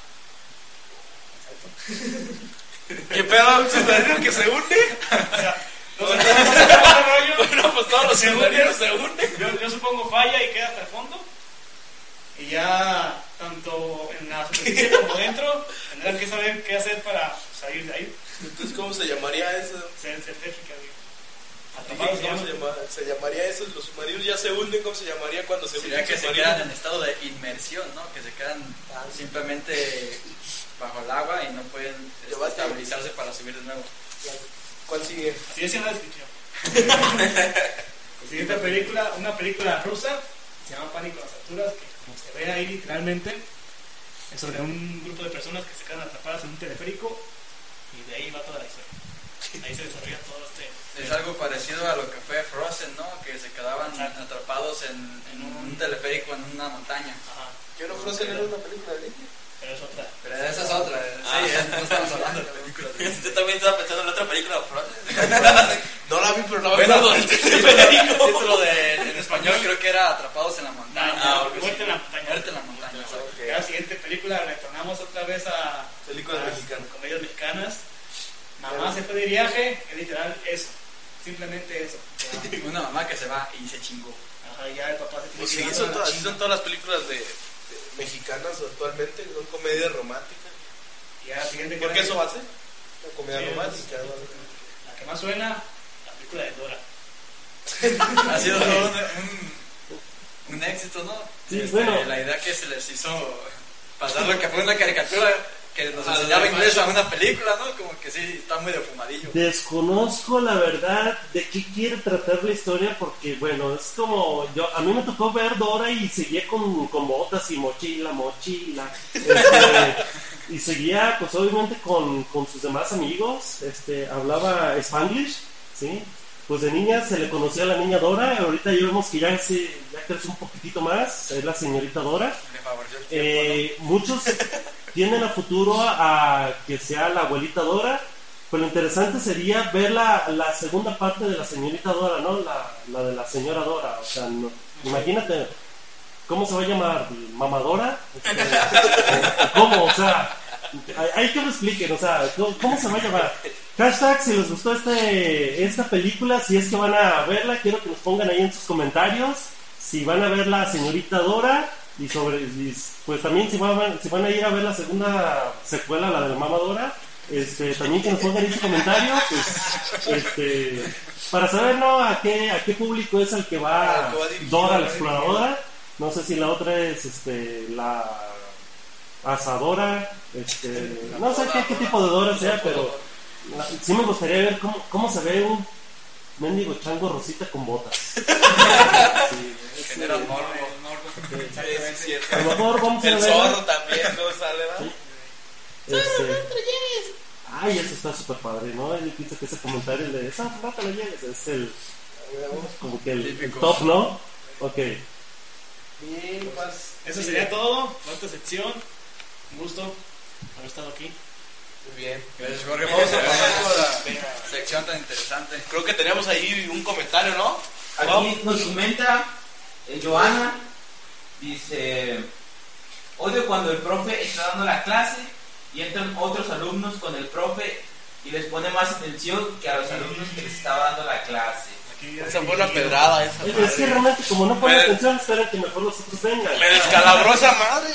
¿Qué pedo? ¿Un submarino que se hunde? O sea, No sé cómo se. Bueno, pues todos los Se submarinos se unen. Yo, yo supongo falla y queda hasta el fondo. Y ya, tanto en la superficie como dentro, tendrán que saber qué hacer para salir de ahí. Entonces, ¿cómo se llamaría eso? Ser güey. ¿Cómo se, se llama. se llamaría eso? Los submarinos ya se hunden. ¿Cómo se llamaría cuando se Sería hunde que se quedan en estado de inmersión, ¿no? Que se quedan simplemente bajo el agua y no pueden este, Llevaste- estabilizarse para subir de nuevo. ¿Cuál sigue? Así decía en la descripción. La siguiente película, una película rusa, se llama Pánico a las alturas, que como se ve ahí literalmente, es sobre un grupo de personas que se quedan atrapadas en un teleférico y de ahí va toda la historia. Ahí se desarrolla todo este... Es algo parecido a lo que fue Frozen, ¿no? Que se quedaban Exacto. atrapados en, en un teleférico en una montaña. Ajá, ¿Yo no Frozen era una película de Disney? pero es otra. Pero esa es otra, eh, sí, Ah. es- no estamos hablando de películas. Yo también estaba pensando en la otra película, Frozen. No la vi, pero la Bueno, vi. el título de, en español creo que era Atrapados en la montaña. Ah. Muerte en la montaña. Muerte en la montaña. Exacto. Ya la siguiente película retornamos otra vez a Películas a mexicanas. comedias mexicanas. Mamá se fue de viaje, es literal eso. Simplemente eso. Una mamá que se va y se chingó. Ajá, ya el papá se tiene Pues que sí, son la todas, así chinga. son todas las películas de, de mexicanas actualmente, son comedias románticas. Y ya la siguiente ¿Por qué eso va a ser? Una comedia Sí, romántica. La que más suena, la película de Dora. Ha sido todo un, un, éxito, ¿no? Sí, Este, bueno. La idea que se les hizo pasar lo que fue una caricatura que nos enseñaba inglés a una película, ¿no? Como que sí, está muy de fumadillo. Desconozco la verdad de qué quiere tratar la historia porque, bueno, es como, yo a mí me tocó ver Dora y seguía con, con botas y mochila, mochila. este, y seguía, pues obviamente, con, con sus demás amigos. Este, hablaba Spanglish, ¿sí? Pues de niña se le conocía a la niña Dora. Ahorita ya vemos que ya, se, ya creció un poquitito más. Es la señorita Dora. Me favoreció el tiempo, Eh, muchos tienen a futuro a, a que sea la abuelita Dora, pero lo interesante sería ver la, la segunda parte de la señorita Dora, ¿no? La, la de la señora Dora. O sea, no- imagínate, ¿cómo se va a llamar? ¿Mamadora? Este, ¿Cómo? O sea, hay, hay que me expliquen, o sea, ¿cómo, cómo se va a llamar? Hashtag, si les gustó este, esta película, si es que van a verla, quiero que nos pongan ahí en sus comentarios si van a ver la señorita Dora y sobre y, pues también si van, a- si van a ir a ver la segunda secuela, la de la Mama Dora, este, también que nos pongan en sus comentarios, pues, este, para saber ¿no? a qué a qué público es el que va Dora la exploradora. No sé si la otra es este la asadora, este, no sé qué, qué tipo de Dora sea, pero la- sí me gustaría ver cómo, cómo se ve un mendigo chango rosita con botas. Sí, Genera morbo. Sí, sí, cierto. a lo mejor vamos a El ver. zorro también, ¿no sale, ¿verdad? Este, ay, eso está súper padre, ¿no? Él piensa que ese comentario de esa no te lo lleves es el como que el, el Típico. top, ¿no? Ok. Bien, pues. Eso sería todo esta sección. Un gusto haber estado aquí. Muy bien. Gracias, Jorge. Vamos a pasar con la sección tan interesante. Creo que teníamos ahí un comentario, ¿no? Aquí nos comenta eh, Joana, dice, odio cuando el profe está dando la clase y entran otros alumnos con el profe y les pone más atención que a los alumnos que les estaba dando la clase. Aquí Esa fue una pedrada, esa Es, es que realmente como no ponen Me- atención, esperan que mejor los otros vengan. Me descalabró esa madre.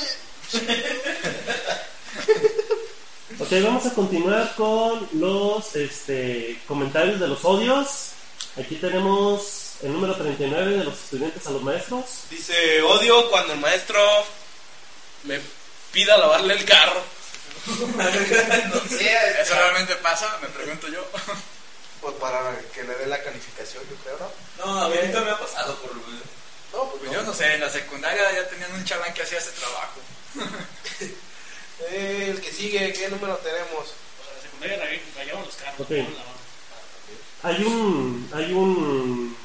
Ok, vamos a continuar con los este, comentarios de los odios. Aquí tenemos el número 39 de los estudiantes a los maestros. Dice, odio cuando el maestro me pida lavarle el carro. ¿Eso realmente pasa? Me pregunto yo. Pues para que le dé la calificación, yo creo, ¿no? No, a mí nunca me ha pasado por... No, pues Pues yo no sé, en la secundaria ya tenían un chalán que hacía ese trabajo. El que sigue, ¿qué número tenemos? Pues a la secundaria ray- rayamos los carros. Ok. ¿no? La- Hay un, hay un,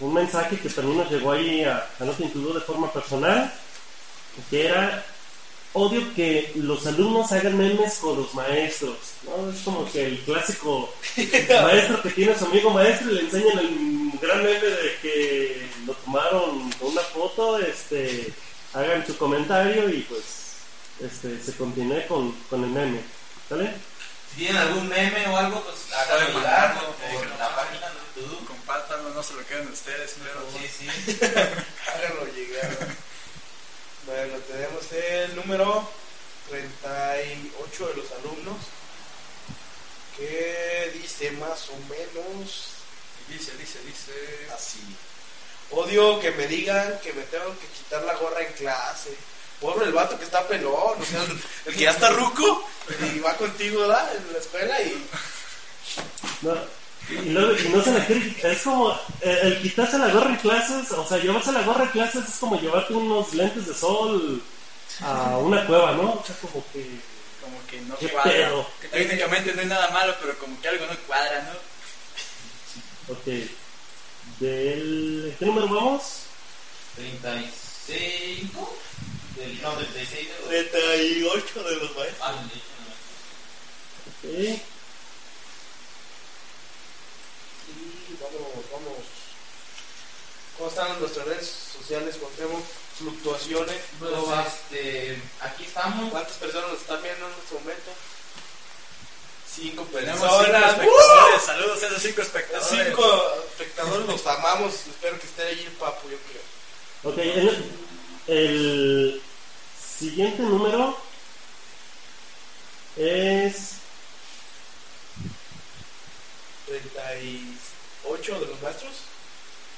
un mensaje que también nos llegó ahí a, a to Do de forma personal, que era odio que los alumnos hagan memes con los maestros. ¿no? Es como que el clásico maestro que tiene a su amigo maestro y le enseñan el gran meme de que lo tomaron con una foto, este, hagan su comentario y pues este, se continúe con, con el meme. ¿Sale? Si tienen algún meme o algo, pues mandarlo, por la página. ¿no? tú. Compártanlo, no se lo queden ustedes, pero Sí, sí. Háganlo llegar. Bueno, tenemos el número 38 de los alumnos. Que dice más o menos dice, dice, dice. así. Odio que me digan que me tengo que quitar la gorra en clase. Pobre el vato que está pelón, o sea, el que ya está ruco y va contigo ¿verdad? en la escuela y No, y, luego, y no se le quiere quitar. Es como eh, el quitarse la gorra en clases, o sea, llevarse la gorra en clases es como llevarte unos lentes de sol a una cueva, ¿no? O sea, como que. Como que no ¿Qué cuadra. pedo? Que técnicamente no hay nada malo, pero como que algo no cuadra, ¿no? Ok. Del, ¿Qué número vamos? 35. Del, no, 36 de los. 38 de los maestros. Ah, de hecho, no. Ok. Y vamos, vamos. ¿Cómo están nuestras redes sociales? Contemos fluctuaciones. Pues, este, aquí estamos. ¿Cuántas personas nos están viendo en este momento? Cinco Tenemos personas. cinco espectadores. Saludos a esos cinco ¡Uh! espectadores. Cinco espectadores, los amamos. Espero que esté ahí el papo, yo creo. Ok, el, el siguiente número es 38 de los maestros.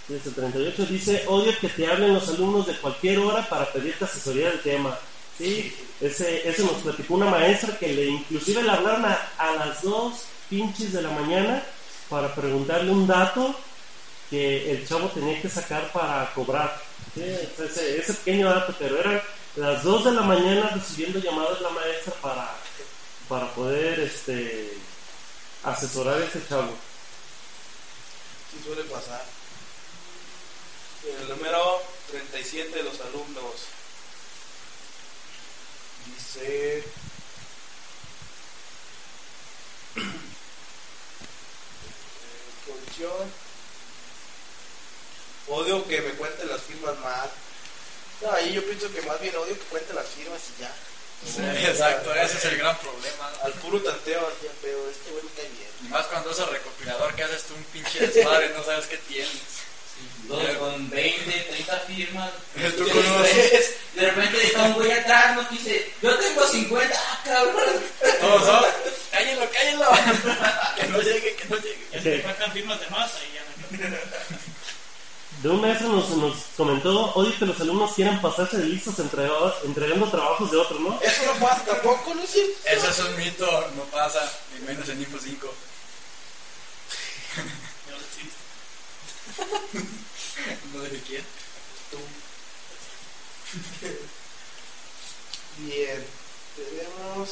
Dice 38 dice, odio que te hablen los alumnos de cualquier hora para pedirte asesoría del tema. Sí, ese, ese nos platicó una maestra que le inclusive le hablaron a, a las dos pinches de la mañana para preguntarle un dato que el chavo tenía que sacar para cobrar. Sí, ese, ese pequeño dato, pero eran las 2 de la mañana recibiendo llamadas de la maestra para, para poder este, asesorar a ese chavo. Sí suele pasar. El número 37 de los alumnos. Dice... Eh. Odio que me cuenten las firmas mal. No, ahí yo pienso que más bien odio que cuenten las firmas y ya. Sí, exacto, ese es el gran problema. ¿no? Al puro tanteo, así al pedo, este güey me cae bien. Y más cuando es el recopilador que haces tú un pinche desmadre, no sabes qué tienes. Dos con 20, 30 firmas. Tú Y con unos- después, De repente está un güey atrás, nos dice, yo tengo 50, ah, cabrón. Todos, ¿no? Cállenlo, cállenlo. que no llegue, que no llegue. Ya se te faltan firmas de masa y ya no De un maestro nos, nos comentó, odio que los alumnos quieran pasarse de listos entregando, entregando trabajos de otros, ¿no? Eso no pasa tampoco, ¿no es cierto? Eso es un mito, no pasa, ni menos en Info 5. ya no de quién. Bien, tenemos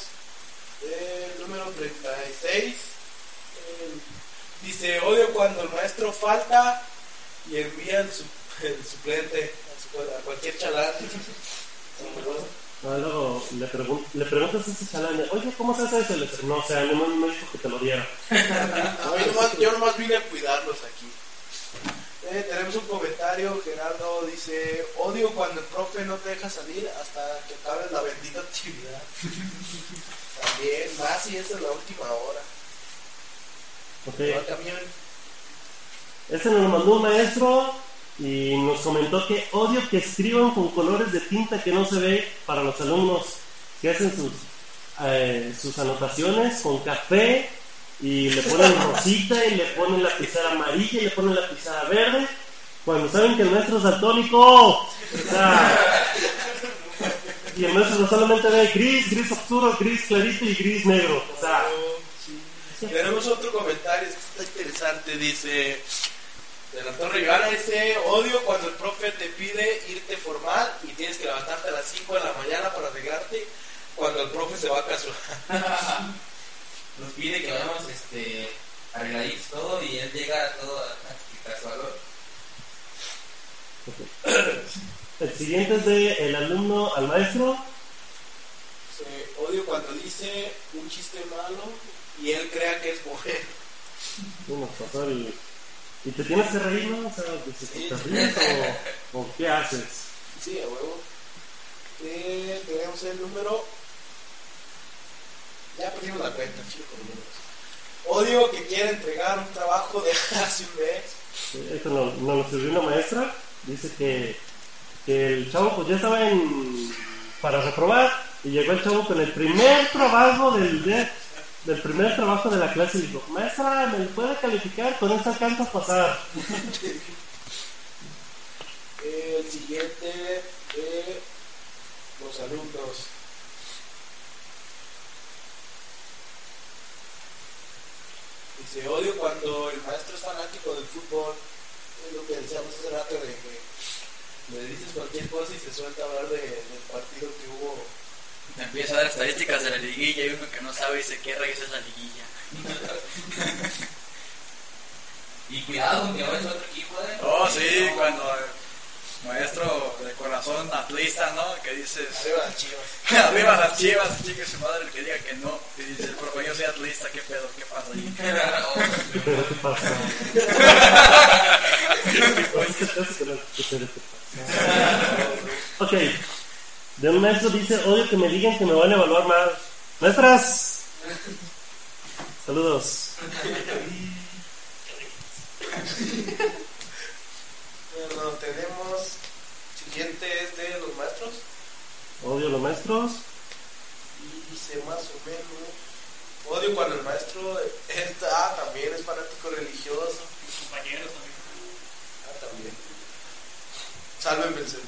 el número 36. El- dice, odio cuando el maestro falta y envía el, su- el suplente a, cualquier chalán. Ah, luego le, pregun- le preguntas a ese chalán, oye, ¿cómo se hace eso? No, o sea, no me dijo que te lo diera. A mí nomás- yo nomás vine a cuidarlos aquí. Eh, tenemos un comentario, Gerardo dice, odio cuando el profe no te deja salir hasta que acabes la bendita actividad. También, más si esa es la última hora. Ok. Va el camión. Este nos lo mandó un maestro y nos comentó que odio que escriban con colores de tinta que no se ve para los alumnos que hacen sus, eh, sus anotaciones con café y le ponen rosita y le ponen la pizarra amarilla y le ponen la pizarra verde cuando saben que el maestro es daltónico. O sea, y el maestro no solamente ve gris, gris oscuro, gris clarito y gris negro. O sea, Tenemos otro comentario, esto está interesante, dice de la Torre Ivana, dice, odio cuando el profe te pide irte formal y tienes que levantarte a las 5 de la mañana para arreglarte cuando el profe se va a casual. Nos pide que vayamos este, arregladitos todo y él llega todo a casual. el siguiente es de el alumno al maestro. Odio cuando dice un chiste malo y él crea que es mujer. Sí, nos pasó el- ¿Y te tienes que reír, no? O sea, ¿te ríes o, o qué haces? Sí, a huevo. Eh, tenemos el número. Ya perdimos la cuenta, chicos. Odio que quiera entregar un trabajo de hace un mes. Esto nos no lo escribió una maestra. Dice que, que el chavo pues ya estaba en, para reprobar y llegó el chavo con el primer trabajo del, de- del primer trabajo de la clase y dijo, maestra, ¿me puede calificar? Con esto alcanza a pasar. El siguiente de los alumnos. Dice, odio cuando el maestro es fanático del fútbol. Es lo que decíamos hace rato de que le dices cualquier cosa y se suelta a hablar de- del partido que hubo. Empieza a dar estadísticas de la liguilla y uno que no sabe dice qué rayos es la liguilla. Y cuidado con que vayas a otro equipo, ¿eh? Oh, sí, No, cuando el maestro de corazón atlista, ¿no? Que dices, Arriba las chivas. arriba las chivas, chique su madre el que diga que no. Y dice, el profe, yo soy atlista, ¿qué pedo? ¿Qué pasa ahí? ¿Qué pasa? Es te- te pasa. De un maestro dice, odio que me digan que me van a evaluar mal. Maestras. Saludos. Bueno, tenemos. Siguiente es de los maestros. Odio a los maestros. Y dice más o menos. Odio cuando el maestro está, ah, también es fanático religioso. Mis compañeros también. Ah, también. Salven Belcebú.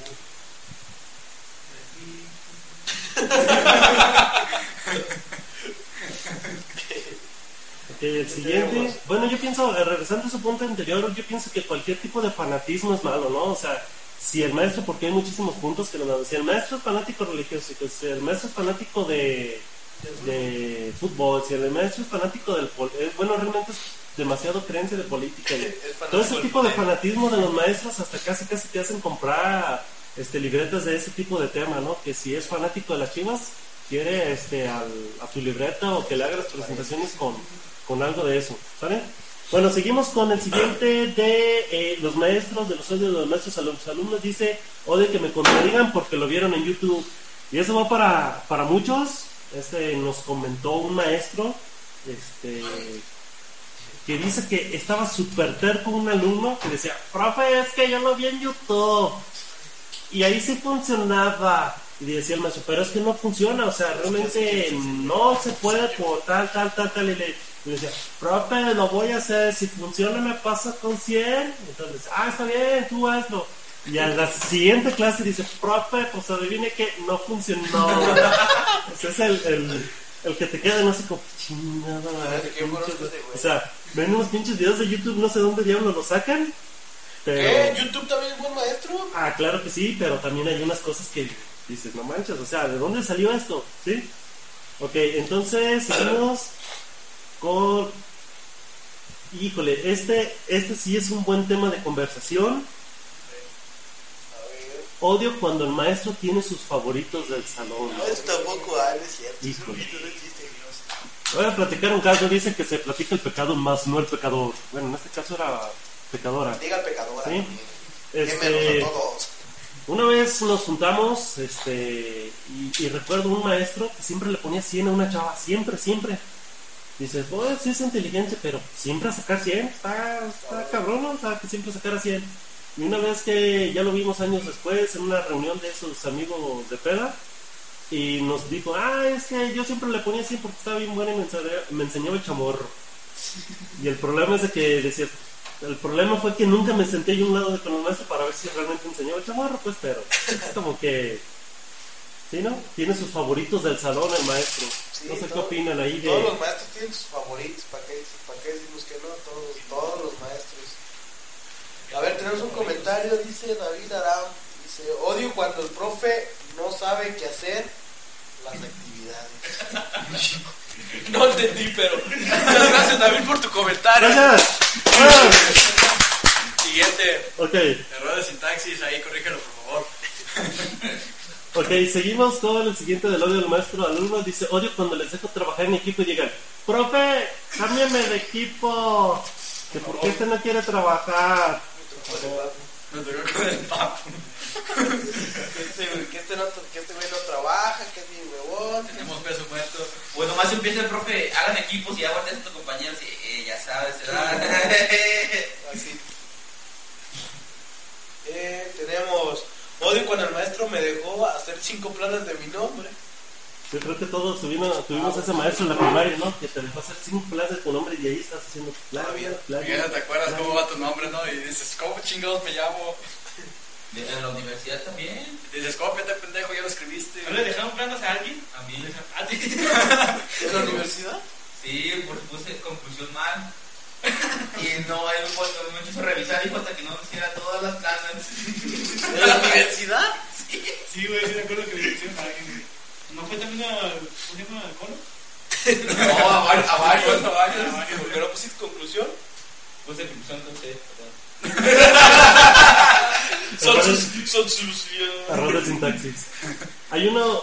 Ok, el siguiente. Bueno, yo pienso, eh, regresando a su punto anterior, yo pienso que cualquier tipo de fanatismo es malo, ¿no? O sea, si el maestro, porque hay muchísimos puntos que nos dan, si el maestro es fanático religioso, que si el maestro es fanático de, de fútbol, si el maestro es fanático del... eh, bueno, realmente es demasiado creencia de política. todo ese tipo de fanatismo de los maestros hasta casi casi te hacen comprar este libretas de ese tipo de tema, ¿no? Que si es fanático de las chivas, quiere este al, a tu libreta o que le haga las presentaciones con, con algo de eso, ¿sale? Bueno, seguimos con el siguiente de eh, los maestros, de los odios de los maestros a los alumnos. Dice, odio que me contradigan porque lo vieron en YouTube. Y eso va para, para muchos. Este, nos comentó un maestro este, que dice que estaba súper terco un alumno que decía, profe, es que yo lo vi en YouTube. Y ahí sí funcionaba. Y decía el maestro, pero es que no funciona, o sea, realmente no se puede por tal, tal, tal, tal. Y le, le decía, profe, lo voy a hacer, si funciona me pasa con 100. Entonces, ah, está bien, tú hazlo. Y a la siguiente clase dice, profe, pues adivine que no funcionó. Ese es el, el, el que te queda, no sé, como, chingada. O sea, ven unos pinches videos de YouTube, no sé dónde diablos los sacan. Pero... ¿Qué? ¿YouTube también es buen maestro? Ah, claro que sí, pero también hay unas cosas que dices, no manches, o sea, ¿de dónde salió esto? ¿Sí? Ok, entonces seguimos con... Híjole, este, este sí es un buen tema de conversación. A ver. Odio cuando el maestro tiene sus favoritos del salón. No, eso tampoco hay, no es cierto. Híjole. Voy a platicar un caso, dice que se platica el pecado más no el pecador. Bueno, en este caso era pecadora. Diga el pecador. Sí. Este... Todos. Una vez nos juntamos, este, y, y recuerdo un maestro que siempre le ponía 100 a una chava, siempre, siempre. Dices, pues sí es inteligente, pero siempre a sacar 100, está, está cabrón. O sea, que siempre sacar a 100. Y una vez que ya lo vimos años después, en una reunión de esos amigos de peda, y nos dijo, ah, es que yo siempre le ponía 100 porque estaba bien buena y me enseñaba, me enseñaba el chamorro. Y el problema es de que decía, el problema fue que nunca me senté yo a un lado de con el maestro para ver si realmente enseñaba el chamorro, pues, pero es como que, ¿sí, no? Tiene sus favoritos del salón el maestro. Sí, no sé qué opinan ahí de... Todos los maestros tienen sus favoritos. ¿Para qué, para qué decimos que no? Todos, todos los maestros. A ver, tenemos un comentario. Dice David Aram. Dice: Odio cuando el profe no sabe qué hacer las actividades. No entendí, pero. Muchas gracias, David, por tu comentario. ¡Gracias! Siguiente, Ok, error de sintaxis, ahí corrígelo por favor. ok, seguimos con el siguiente del odio del maestro alumno. Dice, odio cuando les dejo trabajar en equipo y digan, profe, cámbiame de equipo. Que porque este no quiere trabajar. Me tocó con el papo. que, este, que, este no, que este güey no trabaja, que Tenemos peso muerto. Pues nomás empieza el profe, hagan equipos y aguanten a tu compañero compañeros y eh, ya sabes, ¿verdad? Así. Eh, tenemos. Odio cuando el maestro me dejó hacer cinco planes de mi nombre. Yo creo que todos tuvimos, tuvimos ese maestro en la primaria, ¿no? Que te dejó hacer cinco clases de tu nombre y ahí estás haciendo plan, Todavía. plan. Ya te acuerdas cómo va tu nombre, ¿no? Y dices, ¿cómo chingados me llamo? De- En la universidad también. Dices, cópiate, pendejo, ya lo escribiste. ¿No le dejaron planos a alguien? A mí. ¿A ti? ¿En la universidad? Sí, porque puse conclusión mal. Y no, él pues, me quiso revisar, dijo hasta que no hiciera todas las clases. ¿En la universidad? Sí, güey, sí me acuerdo que le hicieron a alguien. ¿No fue también a. ¿Cómo se llama? ¿Colo? No, a varios, a varios, a varios. ¿Por qué no pusiste conclusión? Puse conclusión, entonces, Son sus. Son sus. Error de sintaxis. Hay uno,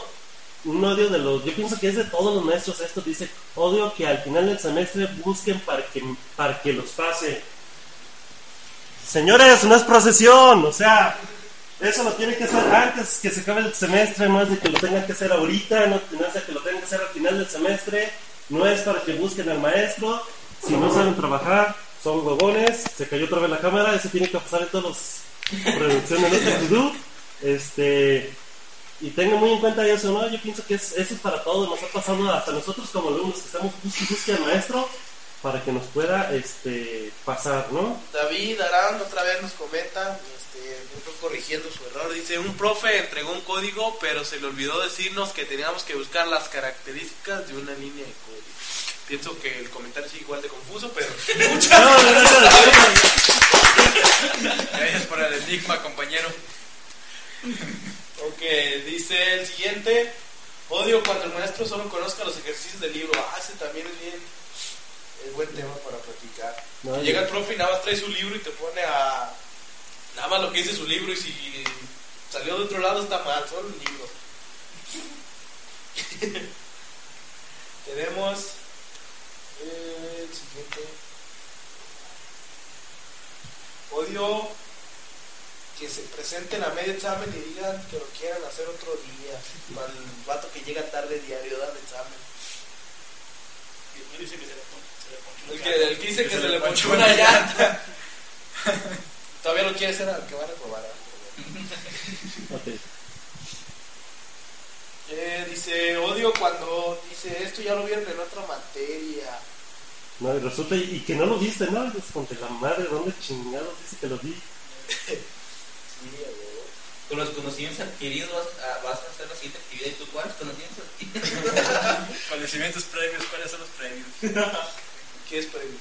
un odio de los, yo pienso que es de todos los maestros esto, dice, odio que al final del semestre busquen para que, para que los pase. Señores, no es procesión, o sea, eso lo tiene que hacer antes que se acabe el semestre, no es de que lo tengan que hacer ahorita, no, no es de que lo tengan que hacer al final del semestre, no es para que busquen al maestro, si no saben trabajar, son huevones, se cayó otra vez la cámara, eso tiene que pasar en todas las producciones de to do, este, y tengan muy en cuenta eso, ¿no? Yo pienso que es, eso es para todos, nos ha pasado hasta nosotros como alumnos que estamos y busque al maestro para que nos pueda este, pasar, ¿no? David Arán otra vez nos comenta, este, corrigiendo su error, dice, un profe entregó un código, pero se le olvidó decirnos que teníamos que buscar las características de una línea de código. Pienso que el comentario sigue igual de confuso, pero No, no, no, no, no. Gracias por el enigma, compañero. Ok, dice el siguiente. Odio cuando el maestro solo conozca los ejercicios del libro. Ah, ese también es bien. Es buen tema para platicar. No, Llega el profe y nada más trae su libro y te pone a. Nada más lo que dice su libro y si salió de otro lado está mal, solo el libro. Tenemos. El siguiente. Odio que se presenten a medio examen y digan que lo quieran hacer otro día. Para el vato que llega tarde diario da el examen. Y después dice que se le pon- se le ponchó El que, gato. el que dice que se le ponchó una llanta. Todavía lo quiere hacer al que va a reprobar. ¿eh? Eh, dice, odio cuando dice esto ya lo vieron en otra materia. No, y resulta, y, y que no lo viste, ¿no? Es la madre, ¿dónde chingados dice que lo vi? Sí. Con los conocimientos adquiridos vas a, vas a hacer la siguiente actividad. ¿Y tú cuáles conocimientos adquiridos? Conocimientos previos, ¿cuáles son los previos? ¿Qué es previos?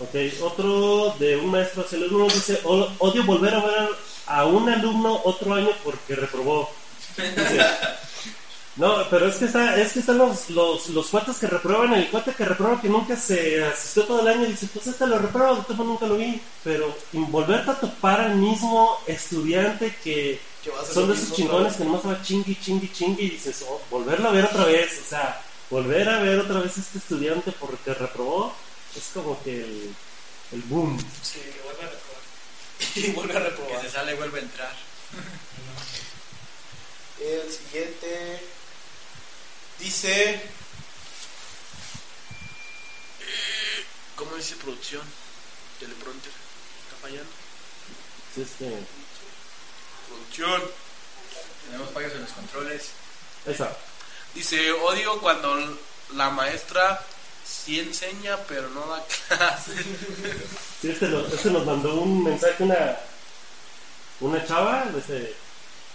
Ok, otro de un maestro hacia el alumno dice, "O- odio volver a ver a un alumno otro año porque reprobó. Dice, no, pero es que, está, es que están los, los, los cuates que reprueban, el cuate que reprueba que nunca se asistió todo el año, dice, pues este lo reprueba, de nunca lo vi. Pero volverte a topar al mismo estudiante que Que son de esos mismo chingones que nomás va chingui, chingui, chingui y dices, oh, volverlo a ver otra vez, o sea, volver a ver otra vez a este estudiante porque reprobó, es como que el, el boom. Sí, Que vuelva a reprobar. y vuelve a Que reprobar. se sale y vuelve a entrar. El siguiente dice. ¿Cómo dice producción? Teleprompter. ¿Está fallando? Sí, este, Producción. Tenemos fallos en los controles. está. Dice: Odio cuando la maestra sí enseña, pero no da clase. Sí, este, lo- este nos mandó un mensaje una, una chava este,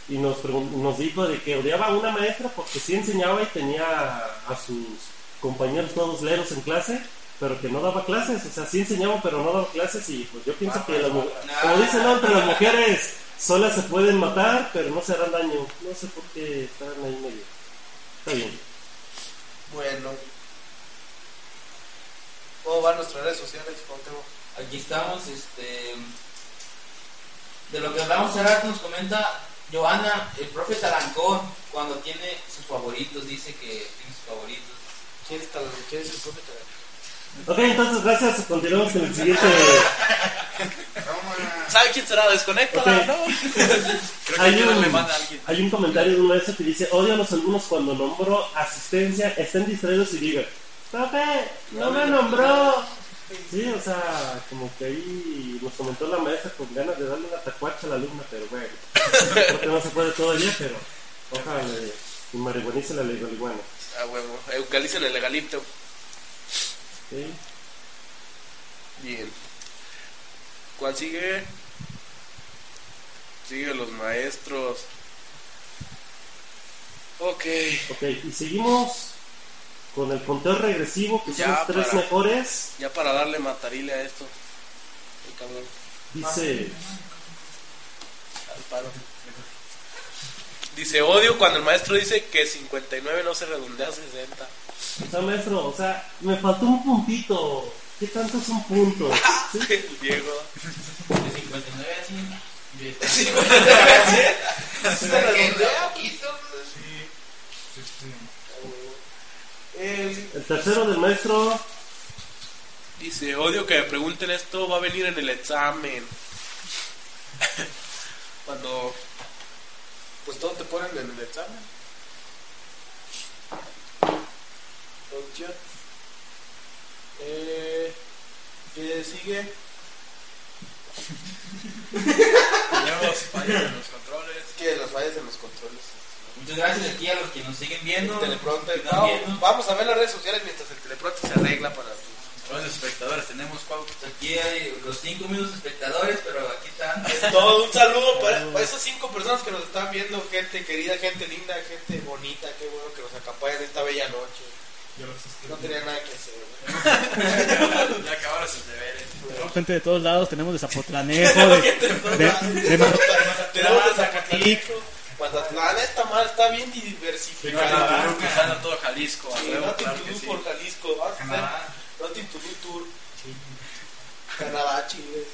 y nos, nos dijo de que odiaba a una maestra porque sí enseñaba y tenía a sus compañeros todos leros en clase, pero que no daba clases, o sea, sí enseñaba pero no daba clases y pues yo pienso que las mu- como dicen, ¿no? entre las mujeres solas se pueden matar, pero no se harán daño. No sé por qué están ahí medio. Está bien. Bueno. ¿Cómo van nuestras redes sociales? Aquí estamos, este. De lo que hablamos rato nos comenta Joana, el profe Talancón, cuando tiene sus favoritos, dice que tiene sus favoritos. ¿Quién es, tal- quién es el profe Talancón? Ok, entonces gracias. Continuamos con el siguiente. ¿Sabe quién será? Desconecta. ¿no? Creo que Hay un, le manda a alguien. hay un comentario de un maestro que dice, odio a los alumnos cuando nombro asistencia, estén distraídos y digan, profe, no me nombró. Sí, o sea, como que ahí nos comentó la maestra con ganas de darle una tacuacha a la alumna, pero bueno, creo que no se puede todavía, pero ojalá y marihuanice la marihuana. A huevo. Eucalicen el legalito. ¿sí? Bien. ¿Cuál sigue? Sigue los maestros. Ok. Ok, y seguimos con el conteo regresivo, que son Ya, los tres para- mejores. Ya para darle matarile a esto. Ay, cabrón. Dice, Al paro. Dice, odio cuando el maestro dice que 59 no se redondea a 60. o sea, maestro, o sea, me faltó un puntito. ¿Qué tanto es un punto? ¿Sí? El viejo. De 59 así. de- Se que redondea. poquito, pues. El- El tercero del maestro, Dice, odio que me pregunten esto, va a venir en el examen. Cuando, pues todo te ponen en el examen. Producción. Eh, ¿Qué sigue? Tenemos fallas en los controles. Es que las fallas en los controles. Muchas gracias aquí a los que nos siguen viendo. El teleprompter. No, viendo. vamos a ver las redes sociales mientras el teleprompter se arregla para Los espectadores tenemos. Aquí hay los 5 minutos espectadores, pero aquí están. Es todo un saludo para, para esas cinco personas que nos están viendo, gente querida, gente linda, gente bonita, qué bueno que nos acompañan esta bella noche. No tenía nada que hacer. Ya acabaron sus deberes. Tenemos gente de todos lados, tenemos de Zapotlanejo, de, de, de Tenemos de Mazatlán, esta madre está bien diversificada. Estamos cruzando todo Jalisco. a Sí, claro do sí. por Jalisco. To do tour. Canadá, Chile.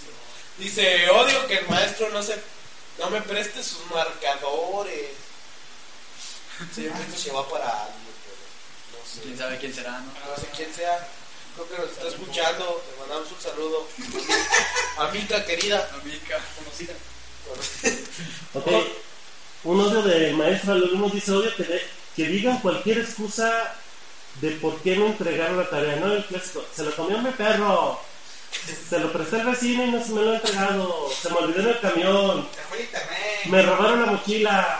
Dice, odio que el maestro no se no me preste sus marcadores. Siempre se va para alguien, pero no sé. Quién sabe quién será, ¿no? No sé quién sea. Creo que nos está escuchando. Le mandamos un saludo. Amiga querida. Amica. conocida. ok. Un odio del maestro al alumno dice, odio que, de- que digan cualquier excusa de por qué no entregaron la tarea. No, el clásico, se lo comió mi perro. Se lo presté al vecino y no se me lo ha entregado. Se me olvidó en el camión. Me robaron la mochila.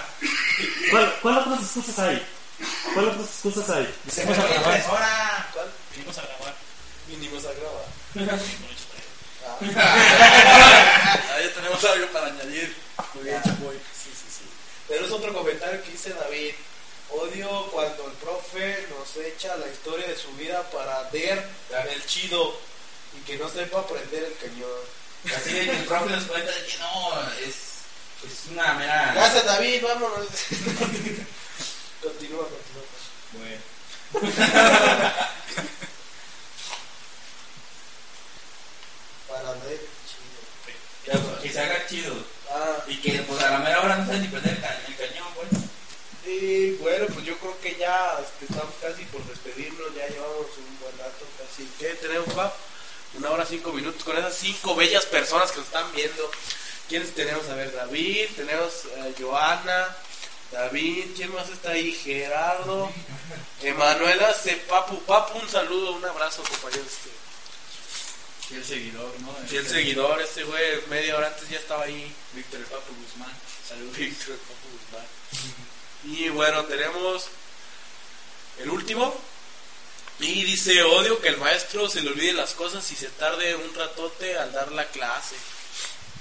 ¿Cuál, cuál otras excusas hay? ¿Cuál otras excusas hay? Se fue la impresora. ¿Cuál? Venimos a grabar. Vinimos a grabar. Ahí tenemos algo para añadir. Muy bien, Chapoy. Sí. Tenemos otro comentario que dice David. Odio cuando el profe nos echa la historia de su vida para ver el chido y que no sepa prender el cañón. Así de que el profe nos cuenta de que no, es, es una mera. Gracias David, vámonos. continúa, continúa. Para ver el chido. Que se haga chido. Ah, Y que pues a la mera hora no saben ni prender el, el cañón, pues. y bueno, pues yo creo que ya este, estamos casi por despedirnos, ya llevamos un buen rato casi. ¿Qué tenemos, Pap? Una hora cinco minutos con esas cinco bellas personas que nos están viendo. ¿Quiénes tenemos? A ver, David, tenemos a Joana, David, ¿quién más está ahí? Gerardo, Emanuela. Papu, Papu, un saludo, un abrazo, compañeros. Fiel seguidor, ¿no? Fiel seguidor, este güey, media hora antes ya estaba ahí. Víctor el Papo Guzmán. Saludos. Víctor Papu Guzmán. Y bueno, tenemos el último. Y dice, odio que el maestro se le olvide las cosas y se tarde un ratote al dar la clase.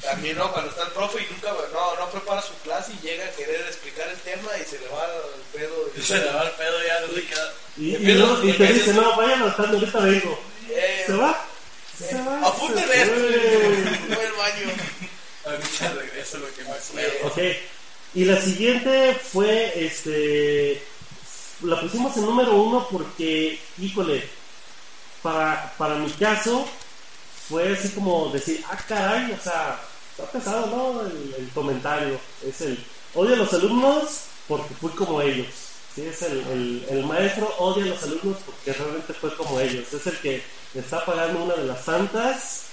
También no, cuando está el profe y nunca no, no prepara su clase y llega a querer explicar el tema y se le va el pedo. y- Se le va el pedo ya, no se queda. Y, y, y te dice, no, vayan anotando, ahorita vengo. Eh, ¿Se va? Se esto. Fue el baño. Ahorita regreso lo que me acuerdo. Ok. Y la siguiente fue, este, la pusimos en número uno porque, híjole, para, para mi caso fue así como decir, ah, caray, o sea, está pesado, ¿no? El, el comentario. Es el, odio a los alumnos porque fui como ellos. Sí, es el, el, el maestro odia a los alumnos porque realmente fue como ellos. Es el que está pagando una de las tantas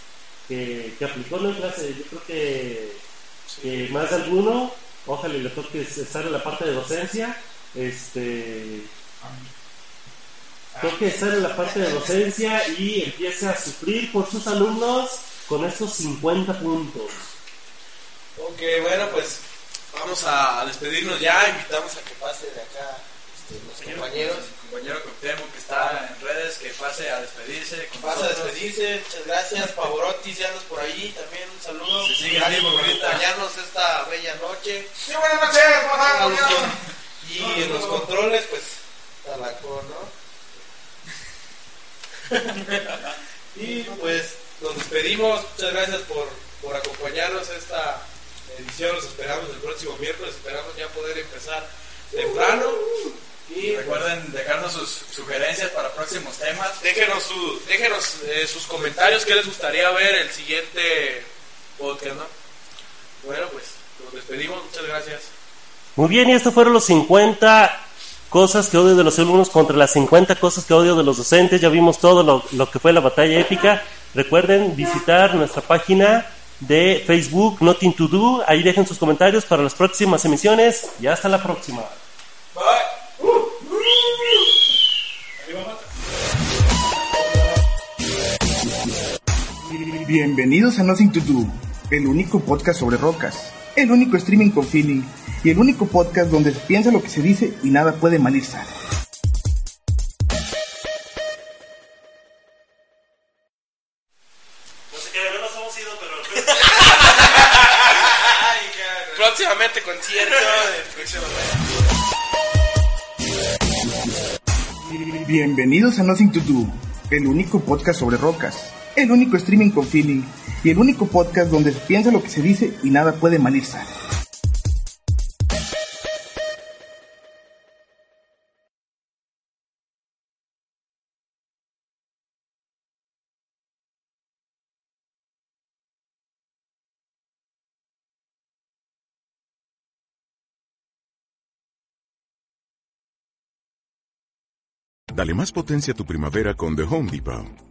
que, que aplicó la clase. Yo creo que, que más de alguno, ojalá le toque estar en la parte de docencia. Este, toque estar en la parte de docencia y empiece a sufrir por sus alumnos con estos 50 puntos. Ok, bueno, pues vamos a despedirnos ya. Invitamos a que pase de acá los compañeros. El compañero Cuauhtémoc que está en redes, que pase a despedirse. Vas a despedirse, muchas gracias. Pavorotti, si andas por ahí, también un saludo. Se sigue Gracias por acompañarnos esta bella noche. Sí, buenas noches, ¿cómo están, A los compañeros? con- Y en los controles, pues, Talacón, ¿no? Y pues nos despedimos. Muchas gracias por, por acompañarnos esta edición. Los esperamos el próximo miércoles. Esperamos ya poder empezar temprano. Y Recuerden dejarnos sus sugerencias para próximos temas. déjenos, su, déjenos eh, sus comentarios. ¿Qué les gustaría ver el siguiente podcast? ¿no? Bueno, pues nos despedimos. Muchas gracias. Muy bien, y estos fueron los 50 cosas que odio de los alumnos contra las 50 cosas que odio de los docentes. Ya vimos todo lo, lo que fue la batalla épica. Recuerden visitar nuestra página de Facebook, Nothing to Do. Ahí dejen sus comentarios para las próximas emisiones. Y hasta la próxima. Bienvenidos a Nothing to Do, el único podcast sobre rocas, el único streaming con feeling y el único podcast donde se piensa lo que se dice y nada puede mal ir sano. No sé qué, no nos hemos ido, pero... Próximamente concierto. Bienvenidos a Nothing to Do, el único podcast sobre rocas, el único streaming con feeling y el único podcast donde se piensa lo que se dice y nada puede mal ir sano. Dale más potencia a tu primavera con The Home Depot.